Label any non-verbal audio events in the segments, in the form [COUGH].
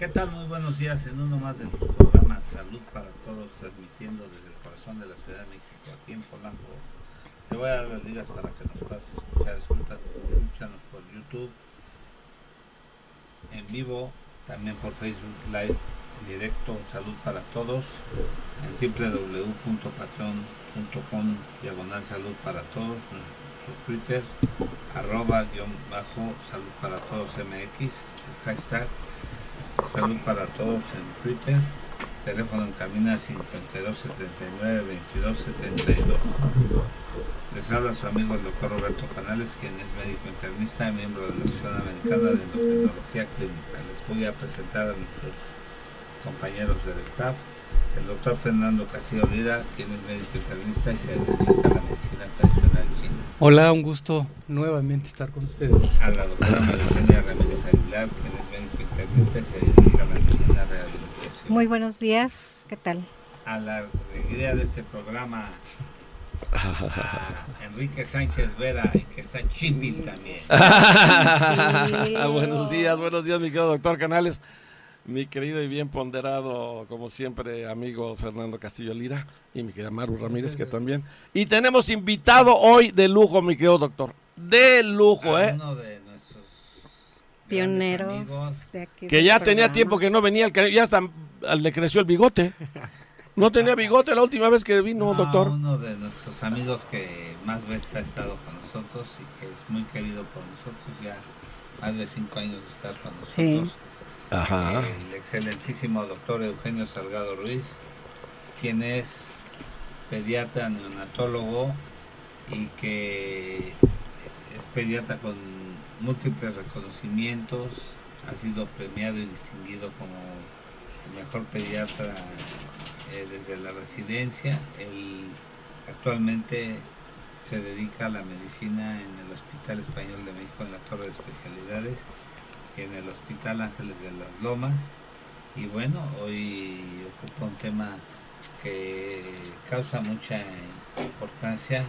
¿Qué tal? Muy buenos días en uno más del programa Salud para Todos, transmitiendo desde el corazón de la Ciudad de México, aquí en Polanco. Te voy a dar las ligas para que nos puedas escuchar. Escúchanos por YouTube, en vivo, también por Facebook Live, en directo Salud para Todos, en www.patreon.com, diagonal Salud para Todos, Twitter, arroba guion bajo Salud para Todos MX, hashtag Salud para Todos en Twitter. Teléfono en cabina 52 79 22 72. Les habla su amigo el doctor Roberto Canales, quien es médico internista y miembro de la Asociación Americana de Endocrinología Clínica. Les voy a presentar a nuestros compañeros del staff. El doctor Fernando Castillo Lira, quien es médico internista y se dedica a la medicina tradicional china. Hola, un gusto nuevamente estar con ustedes. A la doctora María Ramírez Aguilar, quien es a la medicina rehabilitación. Muy buenos días, ¿qué tal? A la alegría de este programa, a Enrique Sánchez Vera, y que está chipil también. [LAUGHS] buenos días, buenos días, mi querido doctor Canales. Mi querido y bien ponderado, como siempre, amigo Fernando Castillo Lira y mi querida Maru Ramírez, que también. Y tenemos invitado hoy de lujo, mi querido doctor. De lujo, A ¿eh? uno de nuestros Pioneros de aquí Que del ya tenía programa. tiempo que no venía, ya hasta le creció el bigote. No tenía bigote la última vez que vino, No, doctor. Uno de nuestros amigos que más veces ha estado con nosotros y que es muy querido por nosotros, ya más de cinco años de estar con nosotros. Ajá. El excelentísimo doctor Eugenio Salgado Ruiz, quien es pediatra neonatólogo y que es pediatra con múltiples reconocimientos, ha sido premiado y distinguido como el mejor pediatra eh, desde la residencia. Él actualmente se dedica a la medicina en el Hospital Español de México en la Torre de Especialidades en el Hospital Ángeles de las Lomas. Y bueno, hoy ocupa un tema que causa mucha importancia,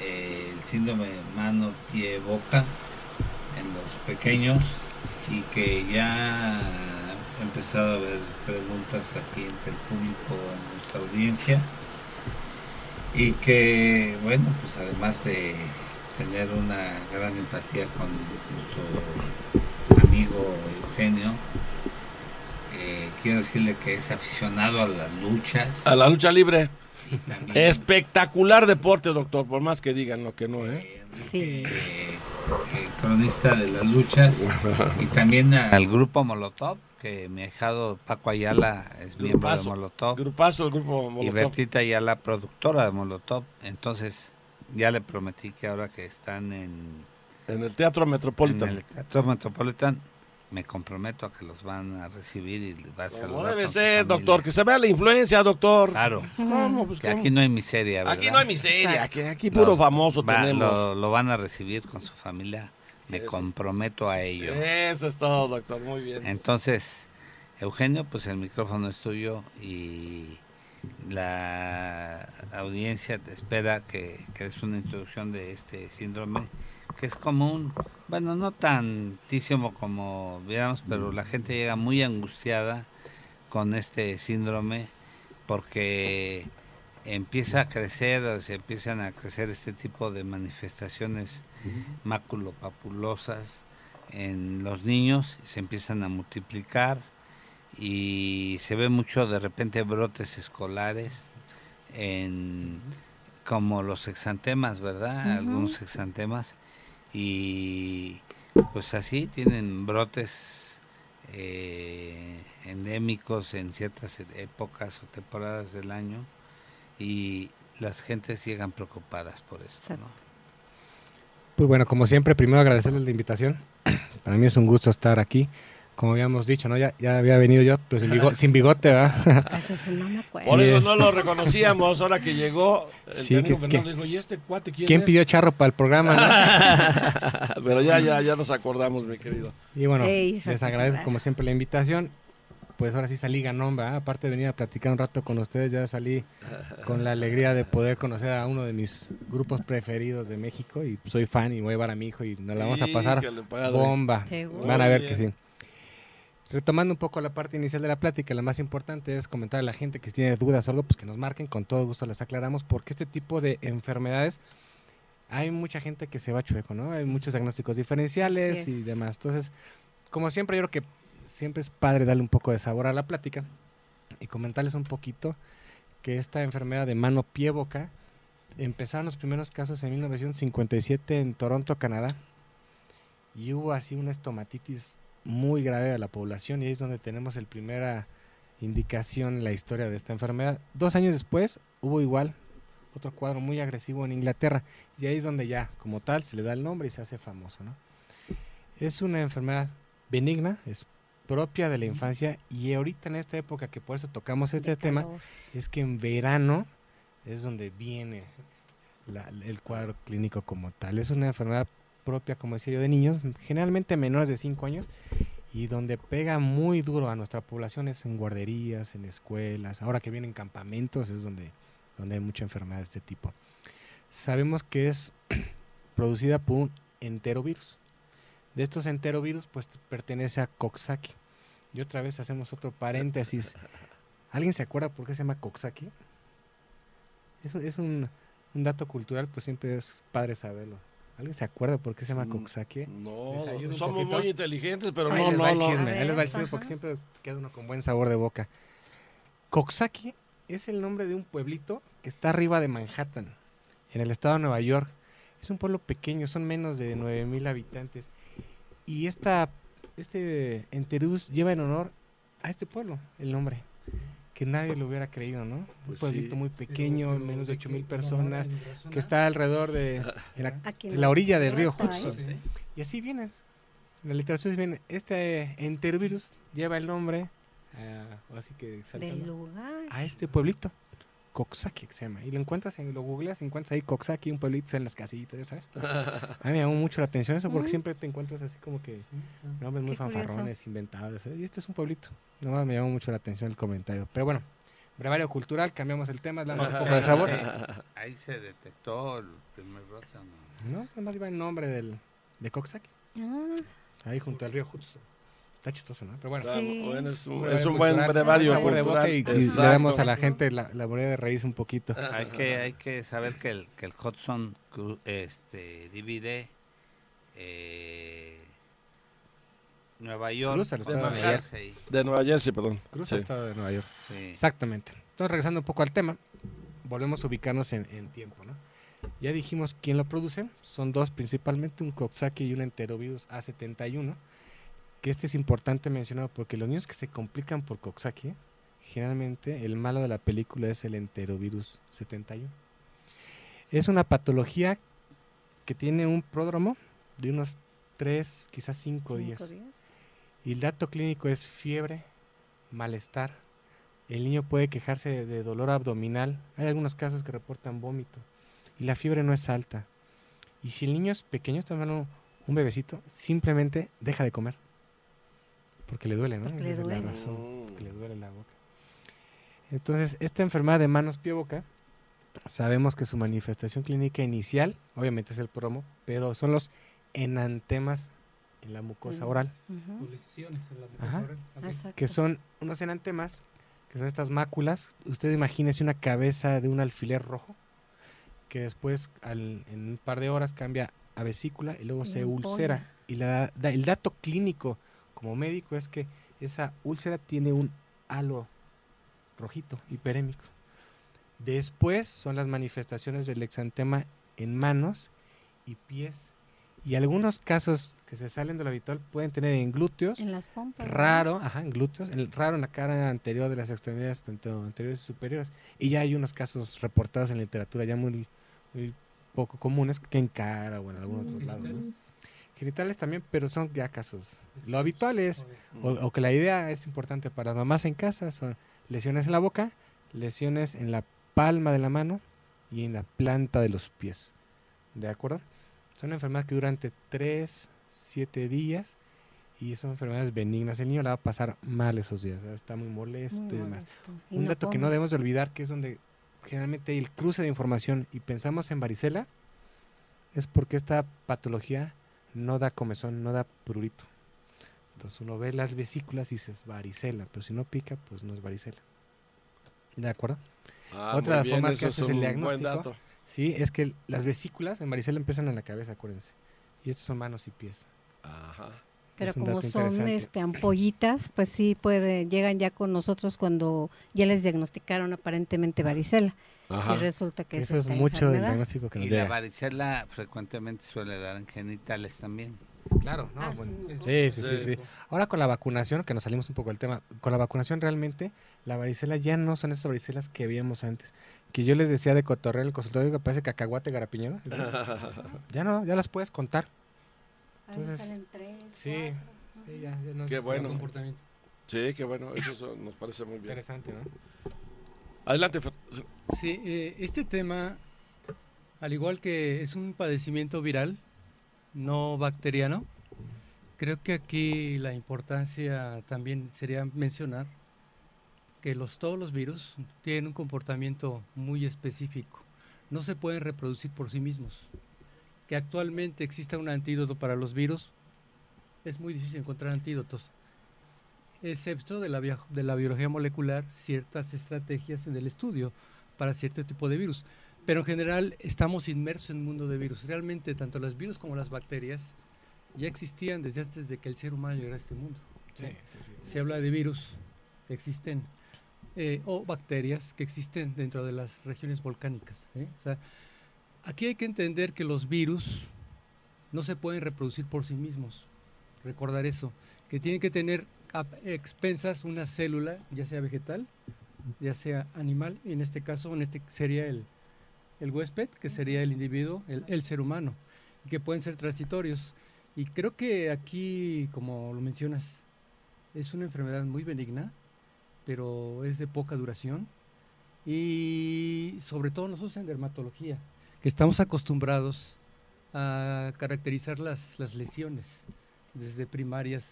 eh, el síndrome mano-pie-boca en los pequeños y que ya ha empezado a haber preguntas aquí entre el público en nuestra audiencia y que bueno pues además de tener una gran empatía con nuestro amigo Eugenio eh, quiero decirle que es aficionado a las luchas A la lucha libre. Y [LAUGHS] también, Espectacular deporte, doctor, por más que digan lo que no, ¿eh? Sí. eh, eh, cronista de las luchas [LAUGHS] y también al grupo Molotov que mi ahijado Paco Ayala es miembro de. Molotov Grupazo, el grupo y Molotov. Bertita Ayala productora de Molotov entonces ya le prometí que ahora que están en, En el Teatro Metropolitan. en el Teatro Metropolitan me comprometo a que los van a recibir y les va a saludar debe con su ser, doctor, que se vea la influencia, doctor. claro ¿Cómo? Pues, que ¿cómo? aquí no hay miseria ¿verdad? Aquí no hay miseria, aquí, aquí puro Los- famoso va- tenemos. lo, lo van a recibir con su familia me Eso. comprometo a ello Eso es todo, doctor, muy bien. Entonces, Eugenio, pues el micrófono es tuyo y la audiencia te espera que, que des una introducción de este síndrome, que es común, bueno, no tantísimo como veamos, pero la gente llega muy angustiada con este síndrome porque empieza a crecer, o se empiezan a crecer este tipo de manifestaciones maculopapulosas en los niños, se empiezan a multiplicar y se ve mucho de repente brotes escolares en como los exantemas, ¿verdad? Algunos exantemas y pues así tienen brotes eh, endémicos en ciertas épocas o temporadas del año y las gentes llegan preocupadas por esto. Pues bueno, como siempre, primero agradecerles la invitación. [CLEARS THROAT] Para mí es un gusto estar aquí. Como habíamos dicho, ¿no? Ya, ya había venido yo, pero sin, bigo- sin bigote, ¿verdad? [LAUGHS] Eso sí, no me acuerdo. Por eso este- no lo reconocíamos ahora que llegó. El Sí, que- Fernando que- dijo, ¿y este cuate quién, ¿Quién es?" pidió charro para el programa? no? [LAUGHS] Pero ya, ya, ya nos acordamos, mi querido. Y bueno, Ey, les agradezco como siempre la invitación. Pues ahora sí salí ganón, ¿verdad? Aparte de venir a platicar un rato con ustedes, ya salí con la alegría de poder conocer a uno de mis grupos preferidos de México y soy fan y voy a llevar a mi hijo y nos la vamos a pasar Híjole, bomba. Seguro. Van a ver que sí. Retomando un poco la parte inicial de la plática, la más importante es comentar a la gente que tiene dudas o algo, pues que nos marquen, con todo gusto les aclaramos, porque este tipo de enfermedades hay mucha gente que se va chueco, ¿no? Hay muchos diagnósticos diferenciales y demás. Entonces, como siempre, yo creo que siempre es padre darle un poco de sabor a la plática y comentarles un poquito que esta enfermedad de mano, pie, boca, empezaron los primeros casos en 1957 en Toronto, Canadá, y hubo así una estomatitis muy grave a la población y ahí es donde tenemos el primera indicación en la historia de esta enfermedad. Dos años después hubo igual otro cuadro muy agresivo en Inglaterra y ahí es donde ya como tal se le da el nombre y se hace famoso. ¿no? Es una enfermedad benigna, es propia de la infancia y ahorita en esta época que por eso tocamos este tema es que en verano es donde viene la- el cuadro clínico como tal. Es una enfermedad propia, como decía yo, de niños, generalmente menores de 5 años, y donde pega muy duro a nuestra población es en guarderías, en escuelas, ahora que vienen campamentos es donde, donde hay mucha enfermedad de este tipo. Sabemos que es [CLEARS THROAT] producida por un enterovirus. De estos enterovirus, pues pertenece a Coxsackie. Y otra vez hacemos otro paréntesis. [LAUGHS] ¿Alguien se acuerda por qué se llama Coxsackie? Eso es un, un dato cultural, pues siempre es padre saberlo. ¿Alguien se acuerda por qué se llama Mm, Coxsackie? No, ¿Les ayudo un somos muy inteligentes, pero Ahí no, les no, va el no. chisme, A ahí les va el chisme porque siempre queda uno con buen sabor de boca. Coxsackie es el nombre de un pueblito que está arriba de Manhattan, en el estado de Nueva York. Es un pueblo pequeño, son menos de 9000 habitantes. Y esta, este Enterus lleva en honor a este pueblo el nombre. Que nadie lo hubiera creído, ¿no? Pues un pueblito sí. muy pequeño, Pero- pero menos de ¿de 8000 qué? personas, ¿No, no, que está alrededor de en la, en orilla del río. Hudson. Y así viene. En la literatura viene, este enterovirus lleva el nombre, o así que Del exaltando, lugar. a este pueblito, Coxsackie que se llama. Y lo encuentras, en, lo googleas, encuentras ahí Coxsackie, un pueblito en las casitas, ya ¿sabes? [LAUGHS] A mí me llamó mucho la atención eso porque Mm. siempre te encuentras así como que Sí, sí. nombres muy Qué curioso. fanfarrones, inventados. ¿sabes? Y este es un pueblito. No, me llamó mucho la atención el comentario. Pero bueno, brevario cultural, cambiamos el tema, damos un poco de sabor. [LAUGHS] Ahí se detectó el primer brote, ¿o ¿no? No, además iba el nombre del, de Coxsackie, Ah, ahí junto al río Hudson. Está chistoso, ¿no? Pero bueno. Sí. bueno, es un, es un buen brevario de boca y, y le damos a la gente la, la moneda de raíz un poquito. Hay que, hay que saber que el, que el Hudson este, divide eh, Nueva York Cruza el estado de Nueva Jersey. De Nueva Jersey, perdón. Cruza el Sí. estado de Nueva York. Sí. Exactamente. Entonces, regresando un poco al tema, volvemos a ubicarnos en, en tiempo, ¿no? Ya dijimos quién lo produce. Son dos principalmente, un Coxsackie y un enterovirus A71. Que este es importante mencionar porque los niños que se complican por Coxsackie, generalmente el malo de la película es el enterovirus 71. Es una patología que tiene un pródromo de unos 3, quizás 5 días. cinco días. Y el dato clínico es fiebre, malestar. El niño puede quejarse de, de dolor abdominal. Hay algunos casos que reportan vómito. Y la fiebre no es alta. Y si el niño es pequeño, está hablando un bebecito, simplemente deja de comer. Porque le duele, ¿no? Porque le es la duele. razón, porque le duele la boca. Entonces, esta enfermedad de manos, pie, boca, sabemos que su manifestación clínica inicial, obviamente es el promo, pero son los enantemas en la mucosa Mm. oral. O lesiones en la Ajá. mucosa oral. Exacto. que son unos enantemas, que son estas máculas. Usted imagínese una cabeza de un alfiler rojo, que después al- en un par de horas cambia a vesícula y luego Y se ulcera. Y la, da- el dato clínico como médico es que esa úlcera tiene un halo rojito, hiperémico. Después son las manifestaciones del exantema en manos y pies. Y algunos casos que se salen de lo habitual pueden tener en glúteos, En las pompas. raro, ajá, en glúteos, el, raro en la cara anterior de las extremidades, tanto anteriores y superiores. Y ya hay unos casos reportados en literatura ya muy, muy poco comunes que en cara o en algún otro lado. ¿no? Genitales. También, pero son ya casos. Lo habitual es, o, o que la idea es importante para mamás en casa, son lesiones en la boca, lesiones en la palma de la mano y en la planta de los pies. ¿De acuerdo? Son enfermedades que duran entre 3, 7 días y son enfermedades benignas. El niño la va a pasar mal esos días, ¿verdad? está muy molesto Muy y demás. Y Un dato que no debemos de olvidar, que es donde generalmente hay el cruce de información y pensamos en varicela, es porque esta patología no da comezón, no da prurito. Entonces uno ve las vesículas y dices varicela, pero si no pica, pues no es varicela. ¿De acuerdo? Ah, Otra de las formas que es haces el diagnóstico. Sí, es que las vesículas en varicela empiezan en la cabeza, acuérdense. Y estos son manos y pies. Ajá. Pero Es como son este ampollitas, pues sí puede, llegan ya con nosotros cuando ya les diagnosticaron aparentemente varicela. Ajá. Y resulta que Eso es mucho del diagnóstico que nos Y la varicela frecuentemente suele dar en genitales también. Claro, no, Ah, bueno, sí. sí, sí, sí, Sí. sí. Ahora con la vacunación, que nos salimos un poco del tema, con la vacunación realmente la varicela ya no son esas varicelas que veíamos antes. Que yo les decía de cotorreo el consultorio que parece cacahuate garapiñado. [LAUGHS] Ya no, ya las puedes contar. Entonces, salen tres, sí. Sí, ya- ya no es Qué bueno. comportamiento Sí, qué bueno, eso so- nos parece muy bien. interesante, ¿no? Adelante, Fer- Sí, eh, este tema, al igual que es un padecimiento viral, no bacteriano, creo que aquí la importancia también sería mencionar que los, todos los virus tienen un comportamiento muy específico. No se pueden reproducir por sí mismos. Que actualmente exista un antídoto para los virus, es muy difícil encontrar antídotos. Excepto de la, de la biología molecular, ciertas estrategias en el estudio para cierto tipo de virus. Pero en general estamos inmersos en un mundo de virus. Realmente tanto los virus como las bacterias ya existían desde antes de que el ser humano llegara a este mundo. ¿sí? Se habla de virus que existen eh, o bacterias que existen dentro de las regiones volcánicas. ¿eh? O sea, aquí hay que entender que los virus no se pueden reproducir por sí mismos. Recordar eso, que tienen que tener a expensas una célula, ya sea vegetal, ya sea animal, y en este caso en este sería el, el huésped, que sería el individuo, el, el ser humano, y que pueden ser transitorios. Y creo que aquí, como lo mencionas, es una enfermedad muy benigna, pero es de poca duración. Y sobre todo nosotros en dermatología, que estamos acostumbrados a caracterizar las, las lesiones, desde primarias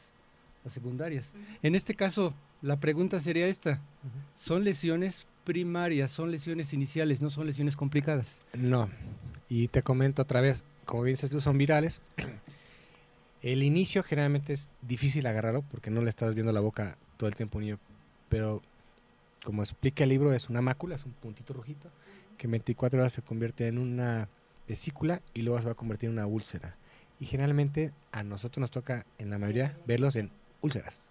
a secundarias. En este caso, la pregunta sería esta. Son lesiones primarias, son lesiones iniciales, no son lesiones complicadas. No. Y te comento otra vez, como bien dices tú, son virales. [CLEARS THROAT] El inicio generalmente es difícil agarrarlo porque no le estás viendo la boca todo el tiempo niño. Pero como explica el libro, es una mácula, es un puntito rojito, que en 24 horas se convierte en una vesícula y luego se va a convertir en una úlcera. Y generalmente a nosotros nos toca, en la mayoría, verlos en úlceras.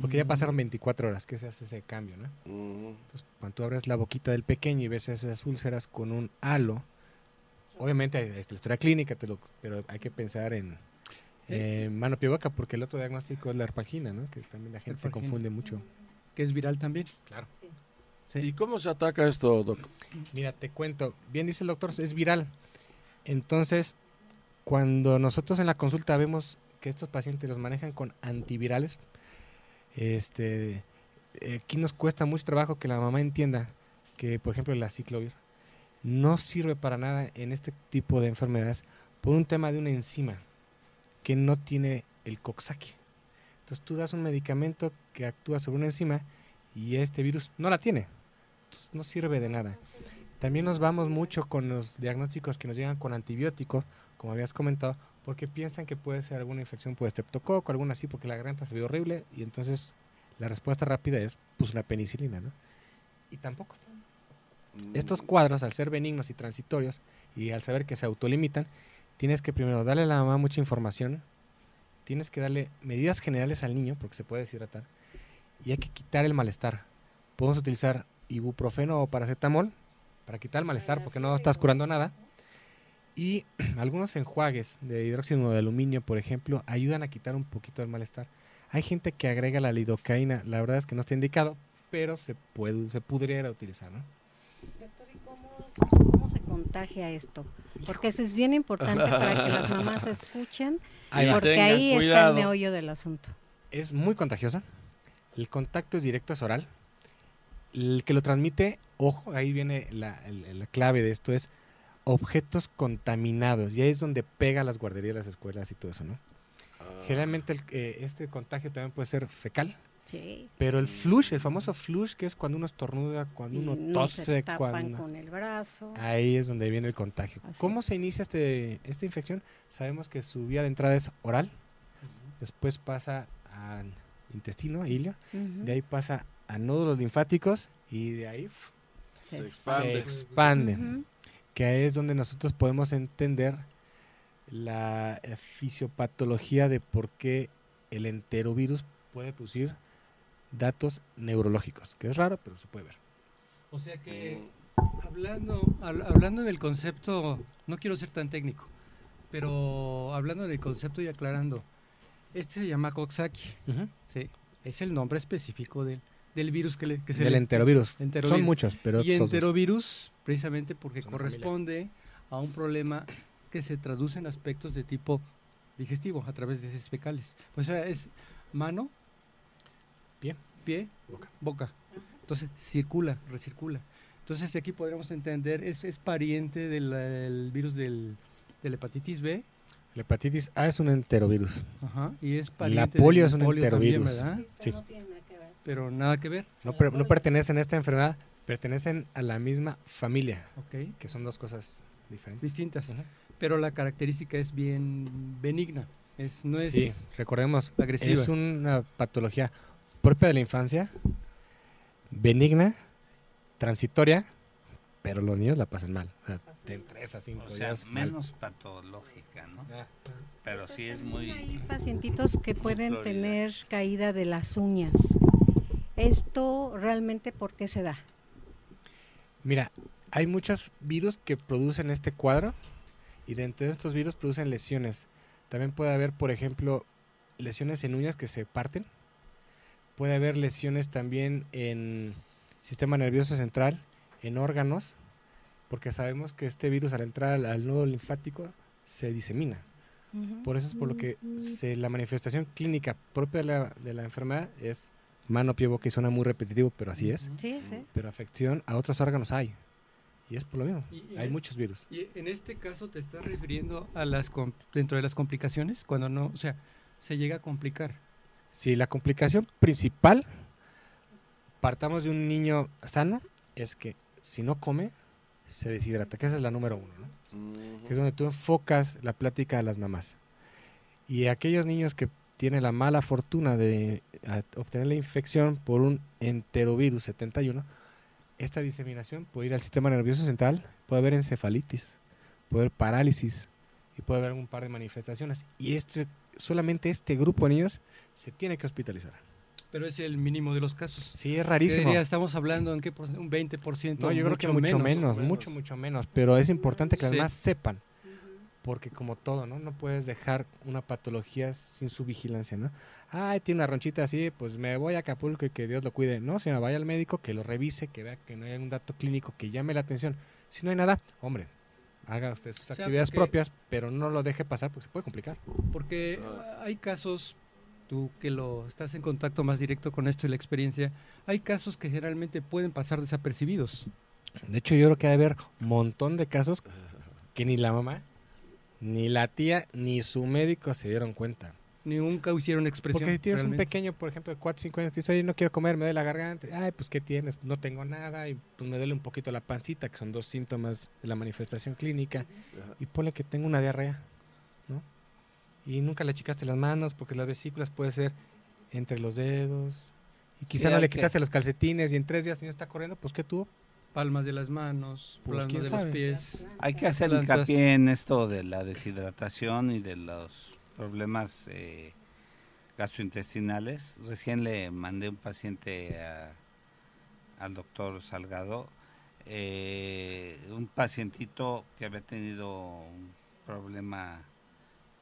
Porque ya Mm. pasaron 24 horas que se hace ese cambio, ¿no? Ujú. Entonces, cuando tú abres la boquita del pequeño y ves esas úlceras con un halo, obviamente hay, la historia clínica, te lo- pero hay que pensar en eh, mano, pie, boca, porque el otro diagnóstico es la arpagina, ¿no? Que también la gente se confunde mucho. Que es viral también. Claro. Sí. ¿Y cómo se ataca esto, Doc? Mira, te cuento, bien dice el doctor, es viral. Entonces, cuando nosotros en la consulta vemos que estos pacientes los manejan con antivirales, este, aquí nos cuesta mucho trabajo que la mamá entienda que, por ejemplo, la ciclovir no sirve para nada en este tipo de enfermedades por un tema de una enzima que no tiene el coxsackie. Entonces tú das un medicamento que actúa sobre una enzima y este virus no la tiene. No sirve de nada. También nos vamos mucho con los diagnósticos que nos llegan con antibióticos, como habías comentado, porque piensan que puede ser alguna infección por estreptococo, alguna así, porque la garganta se ve horrible y entonces la respuesta rápida es pues la penicilina, ¿no? Y tampoco. Estos cuadros, al ser benignos y transitorios, y al saber que se autolimitan, tienes que primero darle a la mamá mucha información, tienes que darle medidas generales al niño, porque se puede deshidratar, y hay que quitar el malestar. Podemos utilizar ibuprofeno o paracetamol para quitar el malestar, porque no estás curando nada. Y [CLEARS THROAT] algunos enjuagues de hidróxido de aluminio, por ejemplo, ayudan a quitar un poquito el malestar. Hay gente que agrega la lidocaína, la verdad es que no está indicado, pero se puede, se pudiera utilizar, ¿no? Doctor, ¿y cómo, cómo se contagia esto? Porque eso es bien importante para que las mamás [LAUGHS] escuchen, Ahí porque tengan ahí está el meollo del asunto. es muy contagiosa. El contacto es directo, es oral. El que lo transmite, ojo, ahí viene la, clave de esto, es objetos contaminados. Y ahí es donde pega las guarderías, las escuelas y todo eso, ¿no? Ah. Generalmente el- eh, este contagio también puede ser fecal, Sí. pero el flush, el famoso flush, que es cuando uno estornuda, cuando Y uno no se tose, tapan cuando... con el brazo. Ahí es donde viene el contagio. Así ¿Cómo es. se inicia este, esta infección? Sabemos que su vía de entrada es oral, después pasa a intestino, a ilio, de ahí pasa a nódulos linfáticos y de ahí Se Se expande. se expanden. Ujú. que ahí es donde nosotros podemos entender la eh, fisiopatología de por qué el enterovirus puede producir datos neurológicos, que es raro, pero se puede ver. O sea que Mm, hablando, hab- hablando del concepto, no quiero ser tan técnico, pero hablando del concepto y aclarando, este se llama Coxsackie, sí, es el nombre específico del, del virus que, le, que se Del le- enterovirus. enterovirus. Son muchos, pero y enterovirus, precisamente porque Son corresponde a un problema que se traduce en aspectos de tipo digestivo a través de heces fecales. O sea, es mano, Pie. pie, Boca. boca. Entonces, circula, recircula. Entonces, aquí podríamos entender, es, es pariente del, del virus del, de la hepatitis B, La hepatitis A es un enterovirus. ajá, y es pariente polio del es un polio también, enterovirus. ¿verdad? Sí. No tiene. Pero nada que ver, No, per- no pertenecen a esta enfermedad, pertenecen a la misma familia, ¿ok? que son dos cosas diferentes. Distintas. Pero la característica es bien benigna. Es, no es Sí, recordemos, agresiva. es una patología propia de la infancia, benigna, transitoria, pero los niños la pasan mal. O sea, de 3 a 5 O sea, días. mal. menos patológica, ¿no? Ah, Pero sí es Hay muy... pacientitos que pueden tener caída de las uñas. ¿Esto realmente por qué se da? Mira, hay muchos virus que producen este cuadro y dentro de estos virus producen lesiones. También puede haber, por ejemplo, lesiones en uñas que se parten. Puede haber lesiones también en sistema nervioso central, en órganos, porque sabemos que este virus al entrar al, nodo linfático se disemina. Por eso es por lo que se- la manifestación clínica propia de la, de la enfermedad es mano, pie, boca y suena muy repetitivo, pero así es. Sí, sí. Pero afección a otros órganos hay. Y es por lo mismo. Y- Hay muchos virus. Y en este caso te estás refiriendo a las dentro de las complicaciones, cuando no, o sea, se llega a complicar. Si la complicación principal, partamos de un niño sano, es que si no come, se deshidrata, que esa es la número uno, ¿no? ujú. Que es donde tú enfocas la plática a las mamás. Y aquellos niños que tienen la mala fortuna de a- obtener la infección por un enterovirus 71, esta diseminación puede ir al sistema nervioso central, puede haber encefalitis, puede haber parálisis y puede haber un par de manifestaciones. Y este, solamente este grupo de niños se tiene que hospitalizar. Pero es el mínimo de los casos. Sí, es ¿Qué rarísimo. diría? estamos hablando en qué un 20%. No, yo creo que mucho menos, menos. mucho, mucho menos. Pero es importante que las Sí. demás sepan. Porque como todo, ¿no? No puedes dejar una patología sin su vigilancia, ¿no? Ay, tiene una ronchita así, pues me voy a Acapulco y que Dios lo cuide. No, señora, vaya al médico, que lo revise, que vea que no hay un dato clínico que llame la atención. Si no hay nada, hombre, haga usted sus sea, actividades porque- propias, pero no lo deje pasar, porque se puede complicar. Porque hay casos, tú que lo estás en contacto más directo con esto y la experiencia, hay casos que generalmente pueden pasar desapercibidos. De hecho, yo creo que debe haber un montón de casos que ni la mamá, ni la tía, ni su médico se dieron cuenta. Ni nunca hicieron expresión. Porque si tienes un pequeño, por ejemplo, de 4 5 años, que dice, oye, no quiero comer, me duele la garganta. Ay, pues, ¿qué tienes? No tengo nada. Y pues me duele un poquito la pancita, que son dos síntomas de la manifestación clínica. Ajá. Y ponle que tengo una diarrea, ¿no? Y nunca le achicaste las manos, porque las vesículas puede ser entre los dedos. Y quizá Sí, no le que- quitaste los calcetines y en tres días el señor está corriendo, pues, ¿qué tuvo? Palmas de las manos, Pues, palmas de sabe. los pies. Hay que hacer plantas. hincapié en esto de la deshidratación y de los problemas eh, gastrointestinales. Recién le mandé un paciente a- al doctor Salgado, eh, un pacientito que había tenido un problema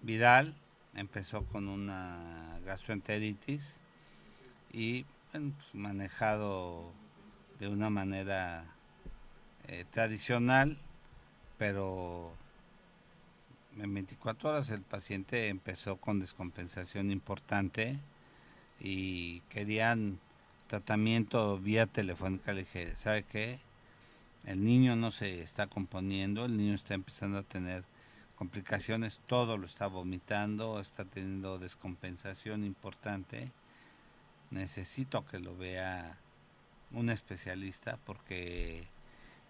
viral, empezó con una gastroenteritis y bueno, pues, manejado de una manera eh, tradicional, pero en 24 horas el paciente empezó con descompensación importante y querían tratamiento vía telefónica. Le dije, ¿sabe qué? El niño no se está componiendo, el niño está empezando a tener complicaciones, todo lo está vomitando, está teniendo descompensación importante. Necesito que lo vea un especialista porque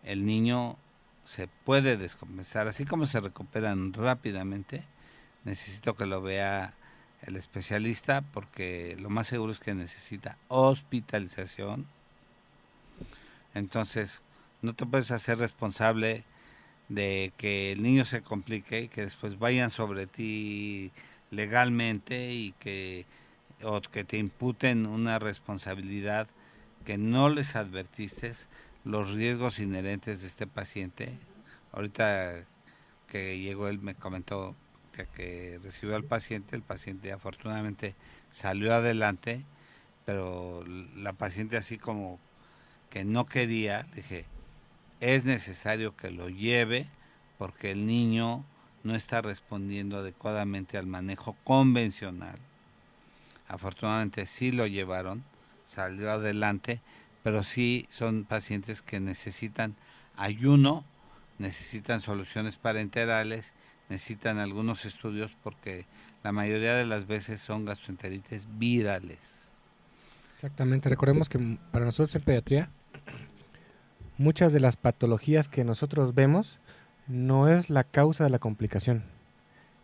el niño se puede descompensar, así como se recuperan rápidamente, necesito que lo vea el especialista porque lo más seguro es que necesita hospitalización. Entonces, no te puedes hacer responsable de que el niño se complique y que después vayan sobre ti legalmente y que o que te imputen una responsabilidad que no les advertiste los riesgos inherentes de este paciente. Ahorita que llegó él me comentó que, recibió al paciente, el paciente afortunadamente salió adelante, pero la paciente así como que no quería, dije, es necesario que lo lleve porque el niño no está respondiendo adecuadamente al manejo convencional. Afortunadamente sí lo llevaron, salió adelante, pero sí son pacientes que necesitan ayuno, necesitan soluciones parenterales, necesitan algunos estudios porque la mayoría de las veces son gastroenteritis virales. Exactamente, recordemos que para nosotros en pediatría muchas de las patologías que nosotros vemos no es la causa de la complicación,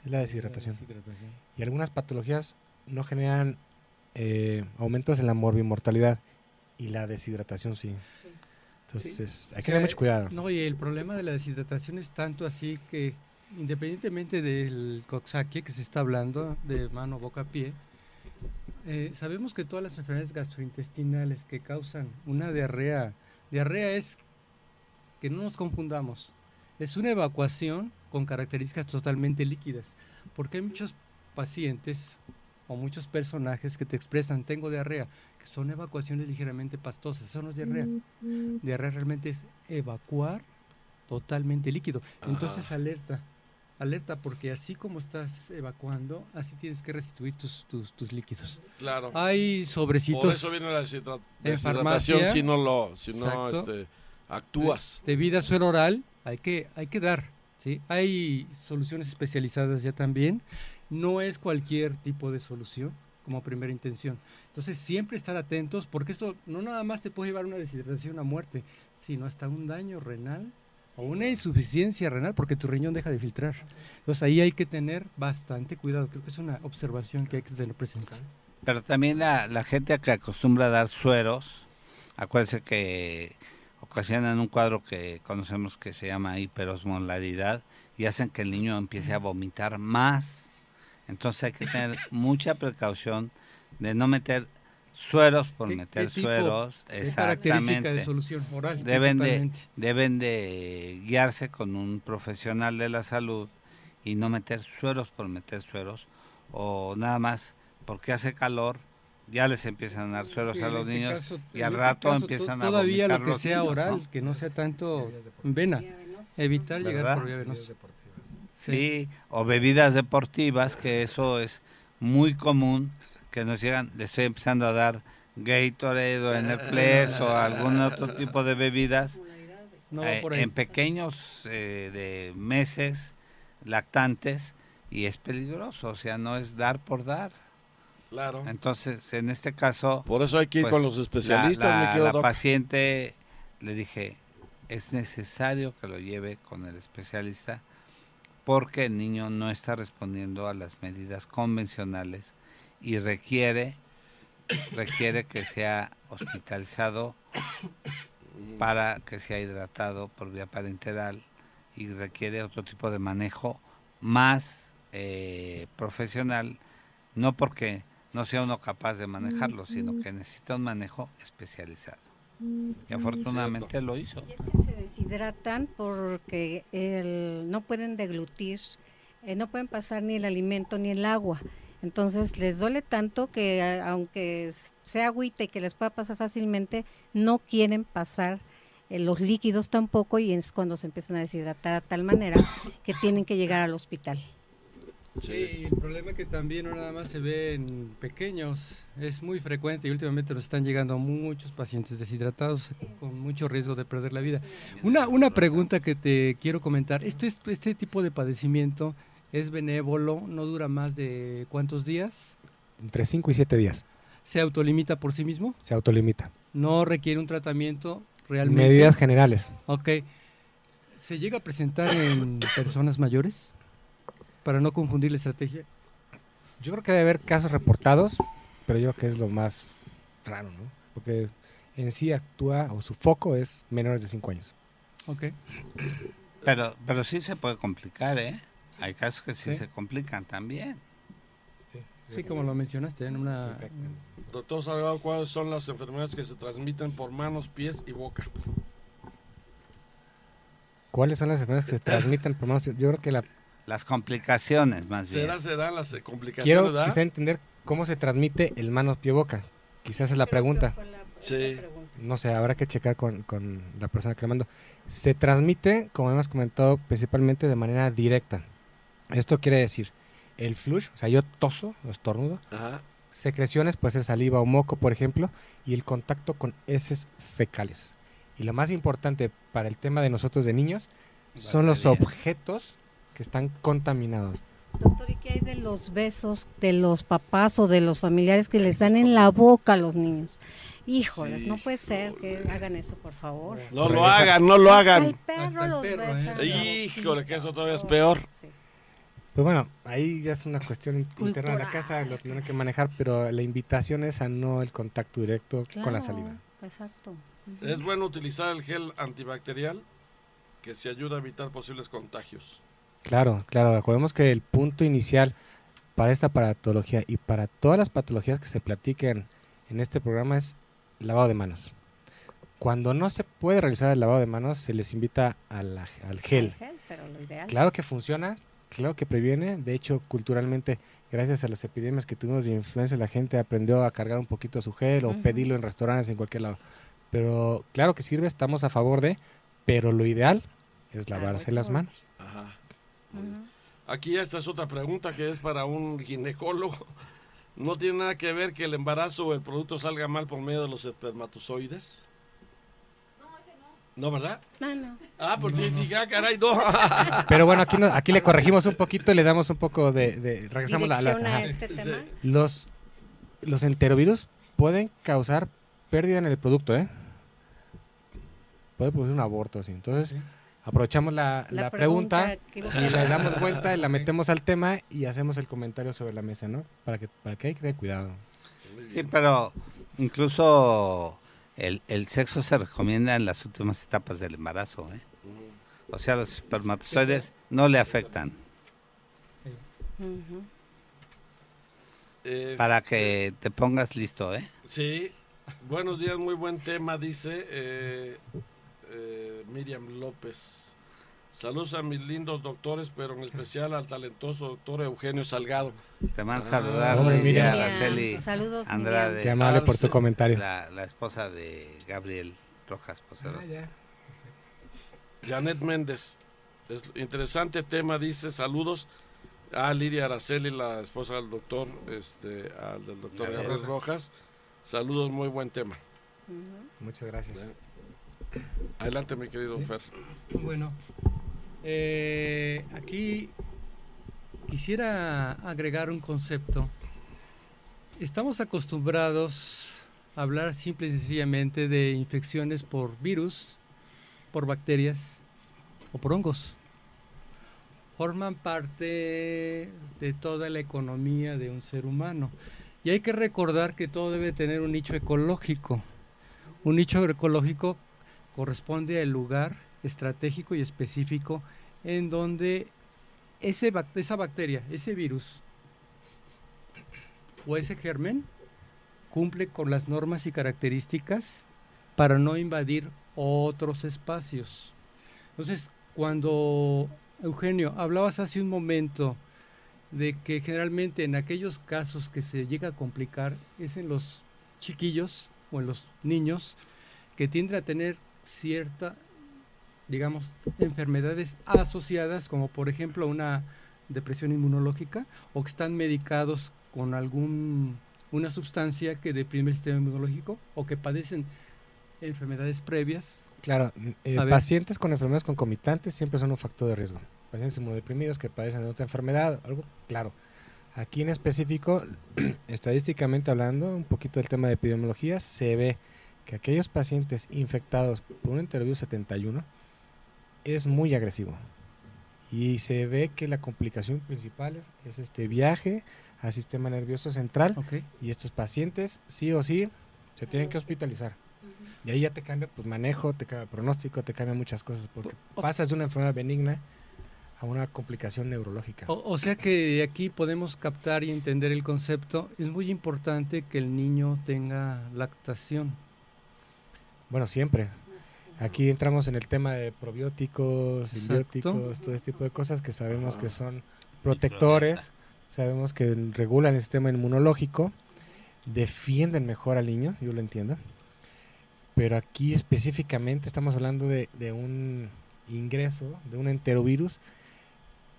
es la deshidratación. Y algunas patologías no generan eh, aumentos en la morbimortalidad y la deshidratación sí. Entonces, hay que tener mucho cuidado. No, y el problema de la deshidratación es tanto así que independientemente del coxsackie que se está hablando, de mano, boca, pie, eh, sabemos que todas las enfermedades gastrointestinales que causan una diarrea, diarrea es que no nos confundamos, es una evacuación con características totalmente líquidas, porque hay muchos pacientes o muchos personajes que te expresan tengo diarrea, son evacuaciones ligeramente pastosas, eso no es diarrea. Diarrea realmente es evacuar totalmente líquido. Entonces alerta, alerta porque así como estás evacuando, así tienes que restituir tus, tus, líquidos. Claro. Hay sobrecitos. Por eso viene la deshidratación si no lo, si no este, actúas. De, vida suero oral hay que, hay que dar. ¿sí? Hay soluciones especializadas ya también. No es cualquier tipo de solución como primera intención. Entonces siempre estar atentos porque esto no nada más te puede llevar a una deshidratación a muerte, sino hasta un daño renal o una insuficiencia renal porque tu riñón deja de filtrar. Entonces ahí hay que tener bastante cuidado. Creo que es una observación que hay que tener presente. Pero también la, la gente que acostumbra a dar sueros, acuérdense que ocasionan un cuadro que conocemos que se llama hiperosmolaridad y hacen que el niño empiece a vomitar más. Entonces hay que tener mucha precaución de no meter sueros por meter sueros, exactamente. De solución oral, deben de deben de guiarse con un profesional de la salud y no meter sueros por meter sueros o nada más porque hace calor ya les empiezan a dar sueros a los este niños y al este rato empiezan a todavía lo que sea oral, que no sea tanto vena, evitar llegar por vía venosa. Sí, o bebidas deportivas, que eso es muy común que nos llegan, le estoy empezando a dar Gatorade o Enerplex o algún otro tipo de bebidas eh, en pequeños eh, de meses lactantes y es peligroso, o sea, no es dar por dar. Claro. Entonces, en este caso... Por eso hay que ir con pues, los especialistas. La, la paciente le dije, es necesario que lo lleve con el especialista porque el niño no está respondiendo a las medidas convencionales y requiere, requiere que sea hospitalizado para que sea hidratado por vía parenteral y requiere otro tipo de manejo más eh, profesional, no porque no sea uno capaz de manejarlo, sino que necesita un manejo especializado. Y afortunadamente lo hizo. Y es que se deshidratan porque el, no pueden deglutir, eh, no pueden pasar ni el alimento ni el agua. Entonces les duele tanto que aunque sea agüita y que les pueda pasar fácilmente, no quieren pasar eh, los líquidos tampoco y es cuando se empiezan a deshidratar a tal manera que tienen que llegar al hospital. Sí, el problema es que también no nada más se ve en pequeños, es muy frecuente y últimamente nos están llegando muchos pacientes deshidratados con mucho riesgo de perder la vida. Una, una pregunta que te quiero comentar, este, este tipo de padecimiento es benévolo, no dura más de cuántos días? Entre 5 y 7 días. ¿Se autolimita por sí mismo? Se autolimita. ¿No requiere un tratamiento realmente? Medidas generales. Ok. ¿Se llega a presentar en personas mayores? Para no confundir la estrategia. Yo creo que debe haber casos reportados, pero yo creo que es lo más raro, ¿no? Porque en sí actúa, o su foco es menores de 5 años. Ok. Pero, pero sí se puede complicar, ¿eh? Hay casos que sí, Sí. se complican también. Sí, como lo mencionaste, en una... Doctor Salgado, ¿cuáles son las enfermedades que se transmiten por manos, pies y boca? ¿Cuáles son las enfermedades que se [LAUGHS] transmiten por manos? Yo creo que la Las complicaciones, más bien. ¿Será, las eh, complicaciones, quiero verdad? quizá entender cómo se transmite el manos pie boca. Quizás es la pregunta. Sí. No sé, habrá que checar con, con la persona que le mando. Se transmite, como hemos comentado, principalmente de manera directa. Esto quiere decir, el flush, o sea, yo toso, o estornudo, Ajá. secreciones, puede ser saliva o moco, por ejemplo, y el contacto con heces fecales. Y lo más importante para el tema de nosotros de niños son los objetos que están contaminados. Doctor, ¿y qué hay de los besos de los papás o de los familiares que les dan en la boca a los niños? Híjoles, Sí, no puede ser que hagan eso, por favor. No lo hagan, no lo Hasta el hagan. perro Hasta el los perro, besa ¿eh? Híjole, que eso todavía es peor. Sí. Pues bueno, ahí ya es una cuestión interna de la casa, lo tienen que manejar, pero la invitación es a no el contacto directo con la saliva. Exacto. Es bueno utilizar el gel antibacterial que se ayuda a evitar posibles contagios. Claro, claro, acordemos que el punto inicial para esta patología y para todas las patologías que se platiquen en este programa es lavado de manos. Cuando no se puede realizar el lavado de manos, se les invita a la- al gel. Al gel, pero lo ideal. Claro que funciona, claro que previene. De hecho, culturalmente, gracias a las epidemias que tuvimos de influenza, la gente aprendió a cargar un poquito su gel o pedirlo en restaurantes, en cualquier lado. Pero claro que sirve, estamos a favor de, pero lo ideal es y lavarse las manos. Ajá. Ujú. Aquí esta es otra pregunta que es para un ginecólogo. [LAUGHS] ¿No tiene nada que ver que el embarazo o el producto salga mal por medio de los espermatozoides? No, ¿verdad? No, no. Ah, porque dije, ah, caray, no. [LAUGHS] Pero bueno, aquí, no- aquí le corregimos un poquito y le damos un poco de... de- regresamos a las... Dirección a ajá. este tema. Los, los enterovirus pueden causar pérdida en el producto, ¿eh? Puede producir un aborto así. Entonces, Sí. Aprovechamos la, la La pregunta, y le damos vuelta y la metemos al tema y hacemos el comentario sobre la mesa, ¿no? Para que, para que hay que tener cuidado. Sí, pero incluso el, el sexo se recomienda en las últimas etapas del embarazo, ¿eh? O sea, los espermatozoides no le afectan. Para que te pongas listo, ¿eh? Sí, buenos días, muy buen tema, dice eh, eh, Miriam López. Saludos a mis lindos doctores, pero en especial al talentoso doctor Eugenio Salgado. Te a Ah, saludar mira. Araceli Saludos, Andrade, Qué amable por tu comentario. la, la esposa de Gabriel Rojas Posero. Janet Méndez. Es interesante tema, dice, saludos a Lidia Araceli, la esposa del doctor, este, al del doctor Gabriel Rojas. Saludos, muy buen tema. Muchas gracias. Adelante, mi querido Sí. Fer. Bueno, eh, aquí quisiera agregar un concepto. Estamos acostumbrados a hablar simple y sencillamente de infecciones por virus, por bacterias o por hongos. Forman parte de toda la economía de un ser humano. Y hay que recordar que todo debe tener un nicho ecológico. Un nicho ecológico corresponde al lugar estratégico y específico en donde ese, esa bacteria, ese virus o ese germen cumple con las normas y características para no invadir otros espacios. Entonces, cuando Eugenio, hablabas hace un momento de que generalmente en aquellos casos que se llega a complicar es en los chiquillos o en los niños que tienden a tener cierta, digamos, enfermedades asociadas, como por ejemplo una depresión inmunológica, o que están medicados con algún una sustancia que deprime el sistema inmunológico, o que padecen enfermedades previas. Claro, eh, A ver. pacientes con enfermedades concomitantes siempre son un factor de riesgo. Pacientes inmunodeprimidos que padecen de otra enfermedad, algo claro. Aquí en específico, [CLEARS THROAT] estadísticamente hablando, un poquito del tema de epidemiología, se ve que aquellos pacientes infectados por un enterovirus 71 es muy agresivo. y se ve que la complicación principal es, es este viaje al sistema nervioso central y estos pacientes sí o sí se tienen que hospitalizar. Y ahí ya te cambia pues manejo, te cambia pronóstico, te cambia muchas cosas porque pasas de una enfermedad benigna a una complicación neurológica. O, o sea que aquí podemos captar y entender el concepto. Es muy importante que el niño tenga lactación. Bueno, siempre. Aquí entramos en el tema de probióticos, Exacto. simbióticos, todo este tipo de cosas que sabemos que son protectores, sabemos que regulan el sistema inmunológico, defienden mejor al niño, yo lo entiendo. Pero aquí específicamente estamos hablando de, de un ingreso, de un enterovirus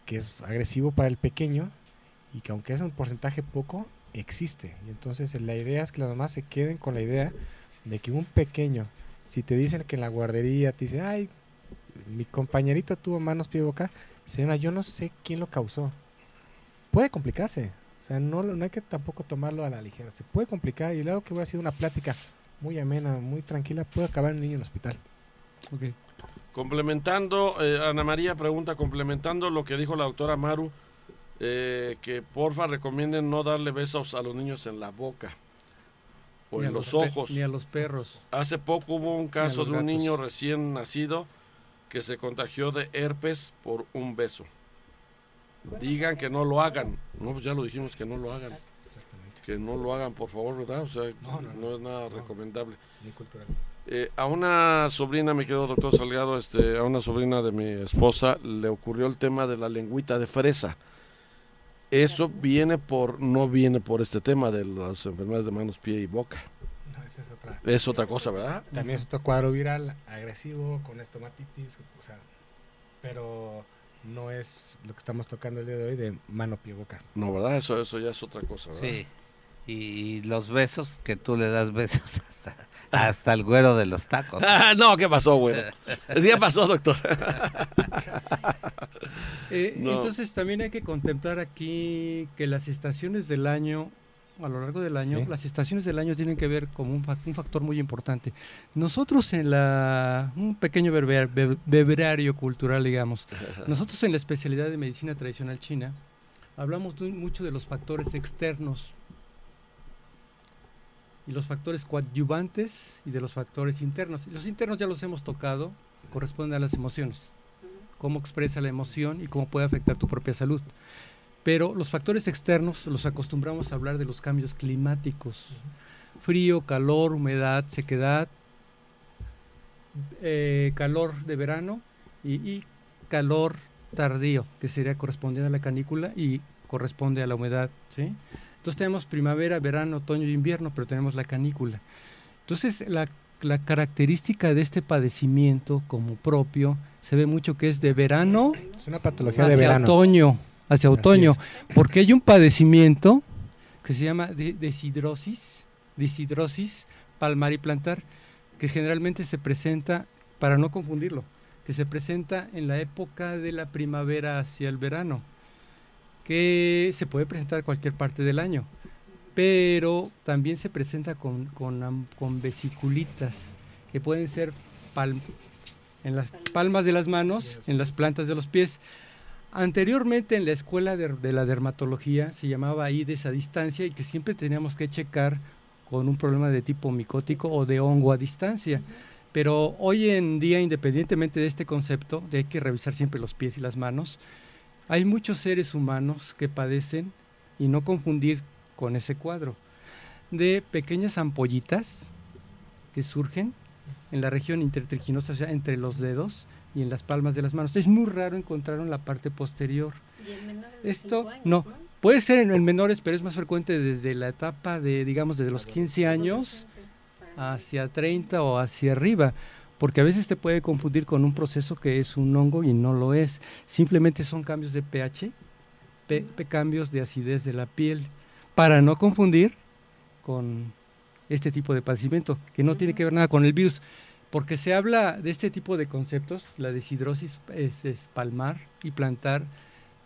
que es agresivo para el pequeño y que aunque es un porcentaje poco, existe. Y entonces la idea es que las mamás se queden con la idea de que un pequeño, si te dicen que en la guardería te dice, ay, mi compañerito tuvo manos, pie y boca, señora, yo no sé quién lo causó. Puede complicarse. O sea, no, lo- no hay que tampoco tomarlo a la ligera. Se puede complicar y luego que hubiera sido una plática muy amena, muy tranquila, puede acabar el niño en el hospital. Ok. Complementando, eh, Ana María pregunta, complementando lo que dijo la doctora Maru, eh, que porfa recomienden no darle besos a los niños en la boca o Ni a en los ojos. Ni a los perros. Hace poco hubo un caso de un gatos. niño recién nacido que se contagió de herpes por un beso. Digan que no lo hagan. No, pues ya lo dijimos que no lo hagan. Que no lo hagan, por favor, ¿verdad? O sea, no, No, no, no. es nada No. recomendable. Muy cultural. Eh, a una sobrina, mi querido doctor Salgado, este, a una sobrina de mi esposa le ocurrió el tema de la lengüita de fresa. Eso viene por, no viene por este tema de las enfermedades de manos, pie y boca. No, esa es otra. Es otra cosa, ¿verdad? También es otro cuadro viral agresivo con estomatitis, o sea, pero no es lo que estamos tocando el día de hoy de mano, pie, boca. No, ¿verdad? Eso, eso ya es otra cosa, ¿verdad? Sí. Y, y los besos, que tú le das besos [LAUGHS] hasta, hasta el güero de los tacos. Ah, no, ¿qué pasó, güey? [LAUGHS] ¿Qué pasó, doctor? Eh, No. Entonces también hay que contemplar aquí que las estaciones del año, a lo largo del año, Sí. las estaciones del año tienen que ver como un, fac- un factor muy importante. Nosotros en la, un pequeño berber- be- beberario cultural, digamos, [LAUGHS] nosotros en la especialidad de medicina tradicional china, hablamos de- mucho de los factores externos y los factores coadyuvantes y de los factores internos. Los internos ya los hemos tocado, corresponden a las emociones cómo expresa la emoción y cómo puede afectar tu propia salud. Pero los factores externos los acostumbramos a hablar de los cambios climáticos. Frío, calor, humedad, sequedad, eh, calor de verano y, y calor tardío, que sería correspondiente a la canícula y corresponde a la humedad. ¿sí? Entonces tenemos primavera, verano, otoño y invierno, pero tenemos la canícula. Entonces la, la característica de este padecimiento como propio se ve mucho que es de verano Es una patología de hacia verano. otoño, hacia otoño, porque hay un padecimiento que se llama de- deshidrosis, deshidrosis palmar y plantar, que generalmente se presenta, para no confundirlo, que se presenta en la época de la primavera hacia el verano, que se puede presentar en cualquier parte del año, pero también se presenta con, con, vesiculitas, que pueden ser en las palmas de las manos, en las plantas de los pies. Anteriormente en la escuela de, de la dermatología se llamaba IDES a distancia y que siempre teníamos que checar con un problema de tipo micótico o de hongo a distancia. Pero hoy en día, independientemente de este concepto, de hay que revisar siempre los pies y las manos, hay muchos seres humanos que padecen, y no confundir con ese cuadro, de pequeñas ampollitas que surgen en la región intertriquinosa, o sea, entre los dedos y en las palmas de las manos. Es muy raro encontrarlo en la parte posterior. Esto, no, puede ser en, en menores, pero es más frecuente desde la etapa de, digamos, desde los 15 años hacia 30 o hacia arriba, porque a veces te puede confundir con un proceso que es un hongo y no lo es. Simplemente son cambios de pH, pe- pe- cambios de acidez de la piel, para no confundir con este tipo de padecimiento, que no tiene que ver nada con el virus, porque se habla de este tipo de conceptos, la deshidrosis es, es palmar y plantar,